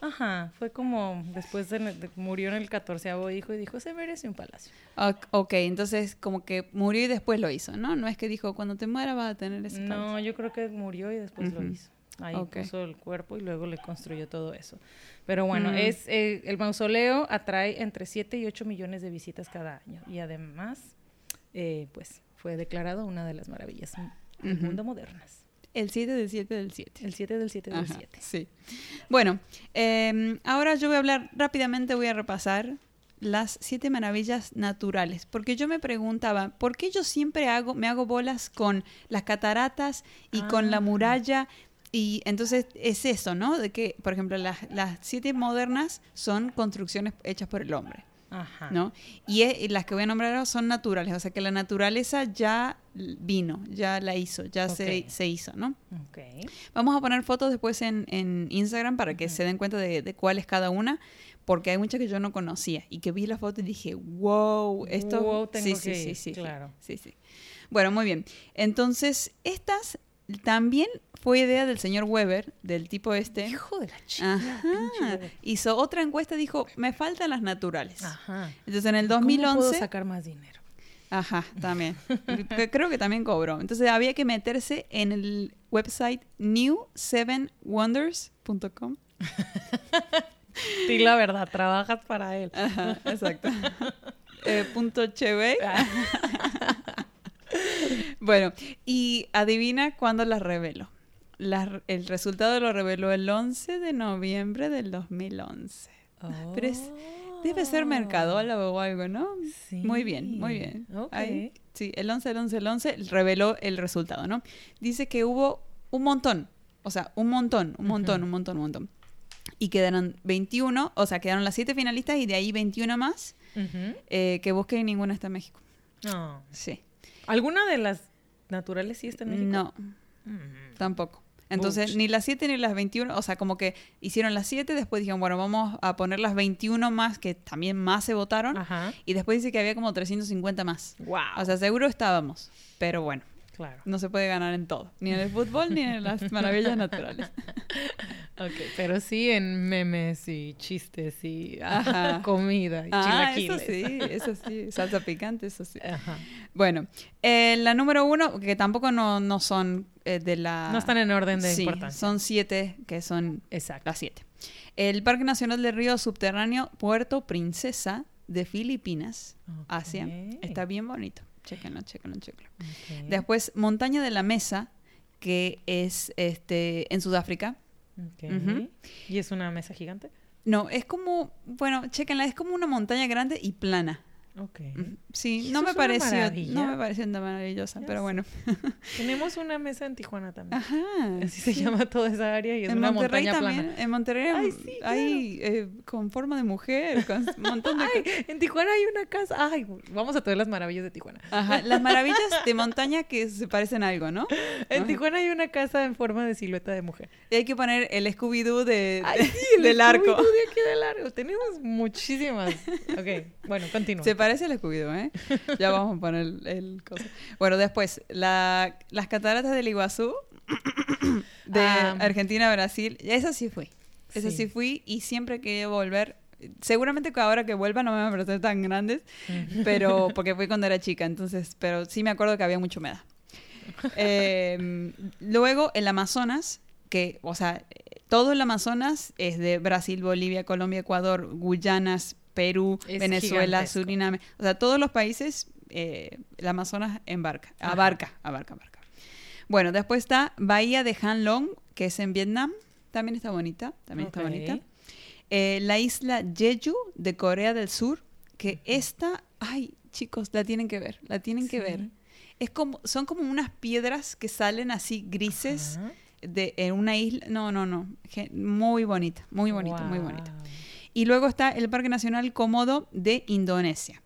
Ajá, fue como después de, de- murió en el 14 hijo y dijo, se merece un palacio.
ok, entonces como que murió y después lo hizo, ¿no? No es que dijo, cuando te muera vas a tener ese
No,
palacio.
yo creo que murió y después lo
Ujú.
hizo. Ahí
Ok.
puso el cuerpo y luego le construyó todo eso. Pero bueno,
Mm.
es eh, el mausoleo atrae entre 7 y 8 millones de visitas cada año. Y además, eh, pues, fue declarado una de las maravillas del
Ujú.
mundo modernas.
El 7 del 7 del 7.
El 7 del 7 del
Ajá,
7.
Sí. Bueno, eh, ahora yo voy a hablar rápidamente, voy a repasar las siete maravillas naturales, porque yo me preguntaba, ¿por qué yo siempre hago, me hago bolas con las cataratas y con la
Ah.
muralla? Y entonces es eso, ¿no? De que, por ejemplo, las, las siete modernas son construcciones hechas por el hombre.
Ajá.
¿no? Y, y las que voy a nombrar ahora son naturales, o sea que la naturaleza ya vino, ya la hizo, ya se, se hizo, ¿no?
Ok.
Vamos a poner fotos después en, en Instagram para que se den cuenta de, de cuál es cada una, porque hay muchas que yo no conocía y que vi la foto y dije, wow, esto...
Wow, tengo
sí,
que
sí, sí,
ir,
sí, sí,
claro.
sí, sí. Bueno, muy bien. Entonces, estas también fue idea del señor Weber, del tipo este.
Hijo de la chica.
Hizo otra encuesta, dijo, me faltan las naturales.
Ajá.
Entonces, en el
¿Cómo puedo
2011...
sacar más dinero?
Ajá, también. Creo que también cobró. Entonces había que meterse en el website new7wonders.com.
Sí, la verdad, trabajas para él.
Ajá, exacto. Eh, punto cheve. bueno, y adivina cuándo las reveló. El resultado lo reveló el 11 de noviembre del 2011. Pero es- Debe ser mercadólogo o algo, ¿no?
Sí.
Muy bien, muy bien.
Ok.
Ahí, sí, el 11, el 11, el 11 reveló el resultado, ¿no? Dice que hubo un montón, o sea, un montón, un montón, un montón, un montón. Y quedaron 21, o sea, quedaron las 7 finalistas y de ahí 21 más eh, que busqué y ninguna está en México.
No.
Sí.
¿Alguna de las naturales sí está en México?
No,
Mm.
tampoco. Entonces, ni las 7 ni las 21, o sea, como que hicieron las 7, después dijeron, bueno, vamos a poner las 21 más, que también más se votaron,
Ajá.
y después dice que había como 350 más.
Wow.
O sea, seguro estábamos, pero bueno,
claro.
no se puede ganar en todo, ni en el fútbol ni en las maravillas naturales.
Ok, pero sí en memes y chistes y
Ajá.
comida y
Ah, eso
chilaquiles.
sí, eso sí, salsa picante, eso sí.
Ajá.
Bueno, eh, la número uno, que tampoco no, no son eh, de la...
No están en orden de
sí,
importancia.
son siete, que son
Exacto.
las siete. El Parque Nacional del Río Subterráneo Puerto Princesa de Filipinas, Asia. Está bien bonito. Chéquenlo, chéquenlo, chéquenlo.
Ok.
Después, Montaña de la Mesa, que es este en Sudáfrica.
¿Y es una mesa gigante?
No, es como, bueno, chéquenla, es como una montaña grande y plana.
Ok.
Ujú. Sí, no me pareció, no me pareció tan maravillosa,
Ya
pero
sé.
bueno.
Tenemos una mesa en Tijuana también.
Ajá.
Así se
sí.
llama toda esa área y es
en
una
Monterrey
montaña
también,
plana.
en Monterrey
Ay, sí,
hay eh, con forma de mujer, con un montón de
Ay, en Tijuana hay una casa. Ay, vamos a todas las maravillas de Tijuana.
Ajá, las maravillas de montaña que se parecen a algo, ¿no?
En
Ajá.
Tijuana hay una casa en forma de silueta de mujer.
Y hay que poner el Scooby-Doo de,
Ay,
de-
sí, el
del arco.
Scooby-Doo de aquí del arco. Tenemos muchísimas. Ok, bueno, continúa.
Se parece al Scooby-Doo, ¿eh? Ya vamos a poner el, el coso. Bueno, después, la- las cataratas del Iguazú de
Ah.
Argentina a Brasil. Esa sí fui. Esa
Sí.
sí fui y siempre quería volver. Seguramente que ahora que vuelva no me van a parecer tan grandes, pero porque fui cuando era chica, entonces, pero sí me acuerdo que había mucha humedad. Eh, luego el Amazonas, que, o sea, todo el Amazonas es de Brasil, Bolivia, Colombia, Ecuador, Guyanas, Perú,
Es
Venezuela,
gigantesco.
Suriname, o sea, todos los países, eh, el Amazonas embarca,
Ajá.
abarca, abarca, abarca. Bueno, después está Bahía de Han Long, que es en Vietnam, también está bonita, también está bonita. Eh, la isla Jeju de Corea del Sur, que esta, ay, chicos, la tienen que ver, la tienen que ver. Es como, son como unas piedras que salen así grises
Ajá.
de en una isla. No, no, no. Muy bonita, muy bonita, muy bonita. Y luego está el Parque Nacional Komodo de Indonesia.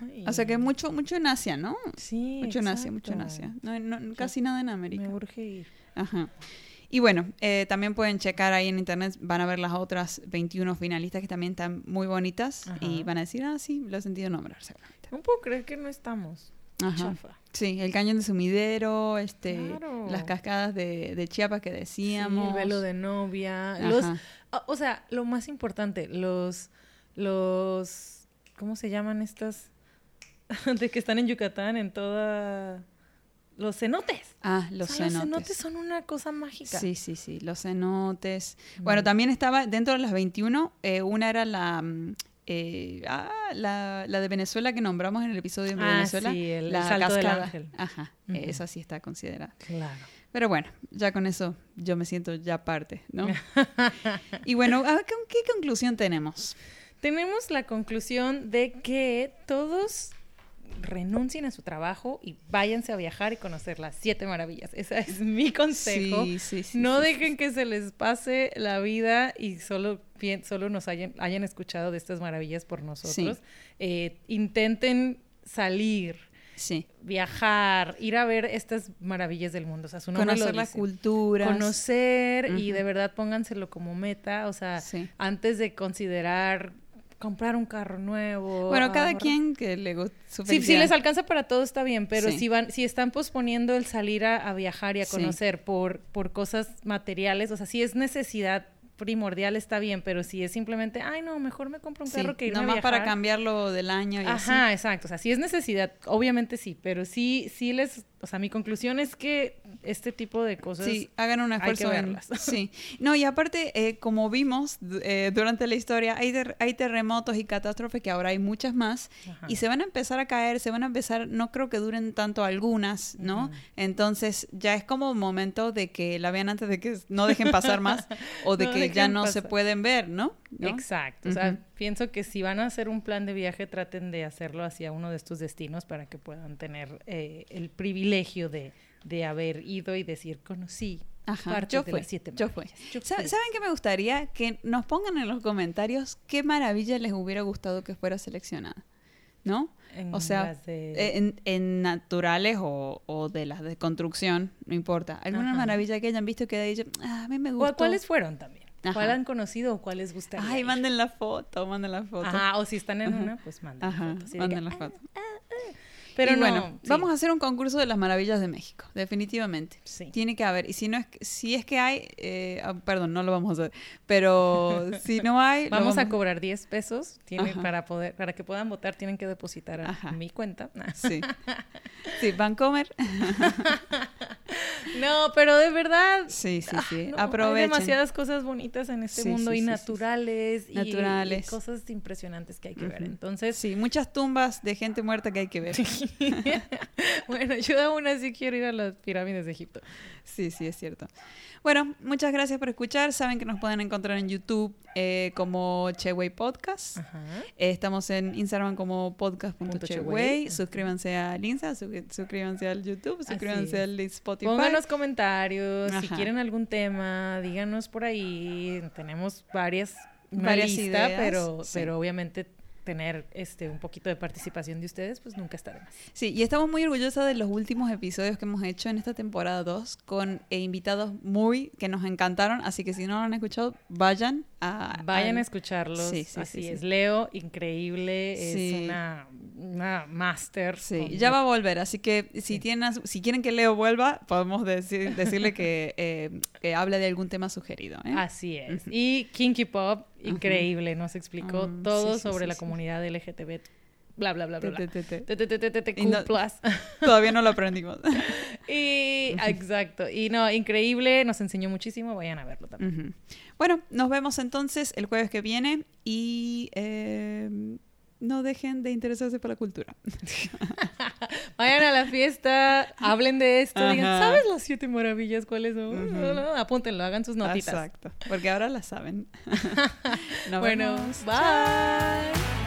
Ay.
O sea que mucho, mucho en Asia, ¿no?
Sí,
Mucho en Asia, mucho en. Asia. No, no, casi nada en América.
Me urge ir.
Ajá. Y bueno, eh, también pueden checar ahí en internet, van a ver las otras 21 finalistas que también están muy bonitas y van a decir, ah, sí, lo he sentido nombrar.
No puedo creer que no estamos.
Ajá.
Chafa.
Sí, el cañón de sumidero, este,
Claro.
las cascadas de, de Chiapas que
Sí,
decíamos.
el velo de novia.
Ajá.
Los, o- o sea, lo más importante, los, los, ¿cómo se llaman estas? de que están en Yucatán, en toda... Los cenotes.
Ah, los
O
cenotes.
sea, Los cenotes son una cosa mágica.
Sí, sí, sí, los cenotes. Bueno, también estaba dentro de las 21, eh, una era la, mm, eh, ah, la, la de Venezuela que nombramos en el episodio de
Ah,
Venezuela.
sí, el
la
Salto del. Ángel.
Ajá, esa sí está considerada.
Claro.
Pero bueno, ya con eso yo me siento ya parte, ¿no? y bueno, a ver, ¿con ¿qué conclusión tenemos?
Tenemos la conclusión de que todos renuncien a su trabajo y váyanse a viajar y conocer las siete maravillas. Ese es mi consejo.
Sí, sí, sí.
no dejen que se les pase la vida y solo, solo nos hayan, hayan escuchado de estas maravillas por nosotros. Eh, intenten salir,
Sí.
viajar, ir a ver estas maravillas del mundo. O sea, su nombre
Conocer la cultura.
Conocer y de verdad pónganselo como meta. O sea,
Sí.
antes de considerar comprar un carro nuevo.
Bueno, cada quien que le
Sí, si les alcanza para todo está bien, pero
Sí.
si van, si están posponiendo el salir a, a viajar y a
Sí.
conocer por, por cosas materiales, o sea, si es necesidad primordial está bien, pero si es simplemente, ay no, mejor me compro un
Sí,
carro que irme a
nomás
viajar.
para cambiarlo del año y así.
Ajá, exacto. O sea, si es necesidad, obviamente sí, pero sí, sí les, o sea, mi conclusión es que este tipo de cosas
Sí, hagan un
hay que
esfuerzo en-
verlas.
Sí. No, y aparte, eh, como vimos eh, durante la historia, hay, ter- hay terremotos y catástrofes que ahora hay muchas más
Ajá.
y se van a empezar a caer, se van a empezar, no creo que duren tanto algunas, ¿no? Entonces ya es como momento de que la vean antes de que no dejen pasar más o de
No
que ya no se pueden ver, ¿no? ¿No?
Exacto. O sea. Pienso que si van a hacer un plan de viaje, traten de hacerlo hacia uno de estos destinos para que puedan tener eh, el privilegio de, de haber ido y decir, conocí
Ajá, yo
de
fui,
las siete
yo fui. ¿Saben qué me gustaría? Que nos pongan en los comentarios qué maravilla les hubiera gustado que fuera seleccionada, ¿no?
En
O sea,
de-
eh, en, en naturales o, o de las de construcción, no importa. Alguna
Ajá.
maravilla que hayan visto que hayan dicho, ah, a mí me gustó.
¿Cuál- ¿Cuáles fueron también?
Ajá.
¿Cuál han conocido o cuáles gustaría?
Ay,
ir?
manden la foto, manden la foto.
Ajá, o si están en
Ajá.
una, pues manden
Ajá,
la foto. Así de
manden
que,
la
"Ah,
foto.
Pero no,
bueno,
sí.
vamos a hacer un concurso de las maravillas de México, definitivamente.
Sí.
Tiene que haber. Y si no es, que- si es que hay, eh, ah, perdón, no lo vamos a hacer. Pero si no hay,
Vamos a cobrar 10 pesos. Para poder para que puedan votar, tienen que depositar a
Ajá.
mi cuenta.
Sí. Sí, Vancomer.
No, pero de verdad.
Sí, sí,
ah,
sí.
no,
Aprovechen.
Hay demasiadas cosas bonitas en este
Sí,
mundo
sí,
y
sí,
naturales, y-
Naturales.
Y, cosas impresionantes que hay que ver. Entonces,
Sí, muchas tumbas de gente muerta que hay que ver.
bueno, yo aún así quiero ir a las pirámides de Egipto.
Sí, sí, es cierto. Bueno, muchas gracias por escuchar. Saben que nos pueden encontrar en YouTube eh, como Cheway Podcast.
Ajá.
Eh, estamos en Instagram como
Punto
podcast.cheway.
Cheway.
Suscríbanse al Insta, su- suscríbanse al YouTube, suscríbanse al Spotify.
Pónganos comentarios, si quieren algún tema, díganos por ahí. Tenemos varias,
Varias
lista,
ideas,
pero,
sí.
pero obviamente tener este un poquito de participación de ustedes, pues nunca está de más.
Sí, y estamos muy orgullosas de los últimos episodios que hemos hecho en esta temporada 2 con eh, invitados muy que nos encantaron, así que si no lo han escuchado, vayan a...
Vayan a escucharlos.
Sí, sí,
Así
sí,
es. Leo, increíble. Es una, una máster.
Sí,
con-
ya va a volver, así que si, tienen, si quieren que Leo vuelva, podemos decir, decirle que, eh, que hable de algún tema sugerido. ¿eh?
Así es. Y Kinky Pop, increíble. Nos explicó
Mm,
todo sobre la comunidad LGTB. Bla, bla, bla, bla.
Todavía no lo aprendimos.
Y exacto. Y no, increíble, nos enseñó muchísimo, vayan a verlo también.
Bueno, nos vemos entonces el jueves que viene y eh, no dejen de interesarse por la cultura.
Vayan a la fiesta, hablen de esto, digan. ¿sabes las siete maravillas cuáles son? Apúntenlo, hagan sus notitas.
Exacto, porque ahora la saben. Nos
bueno,
vemos.
bye.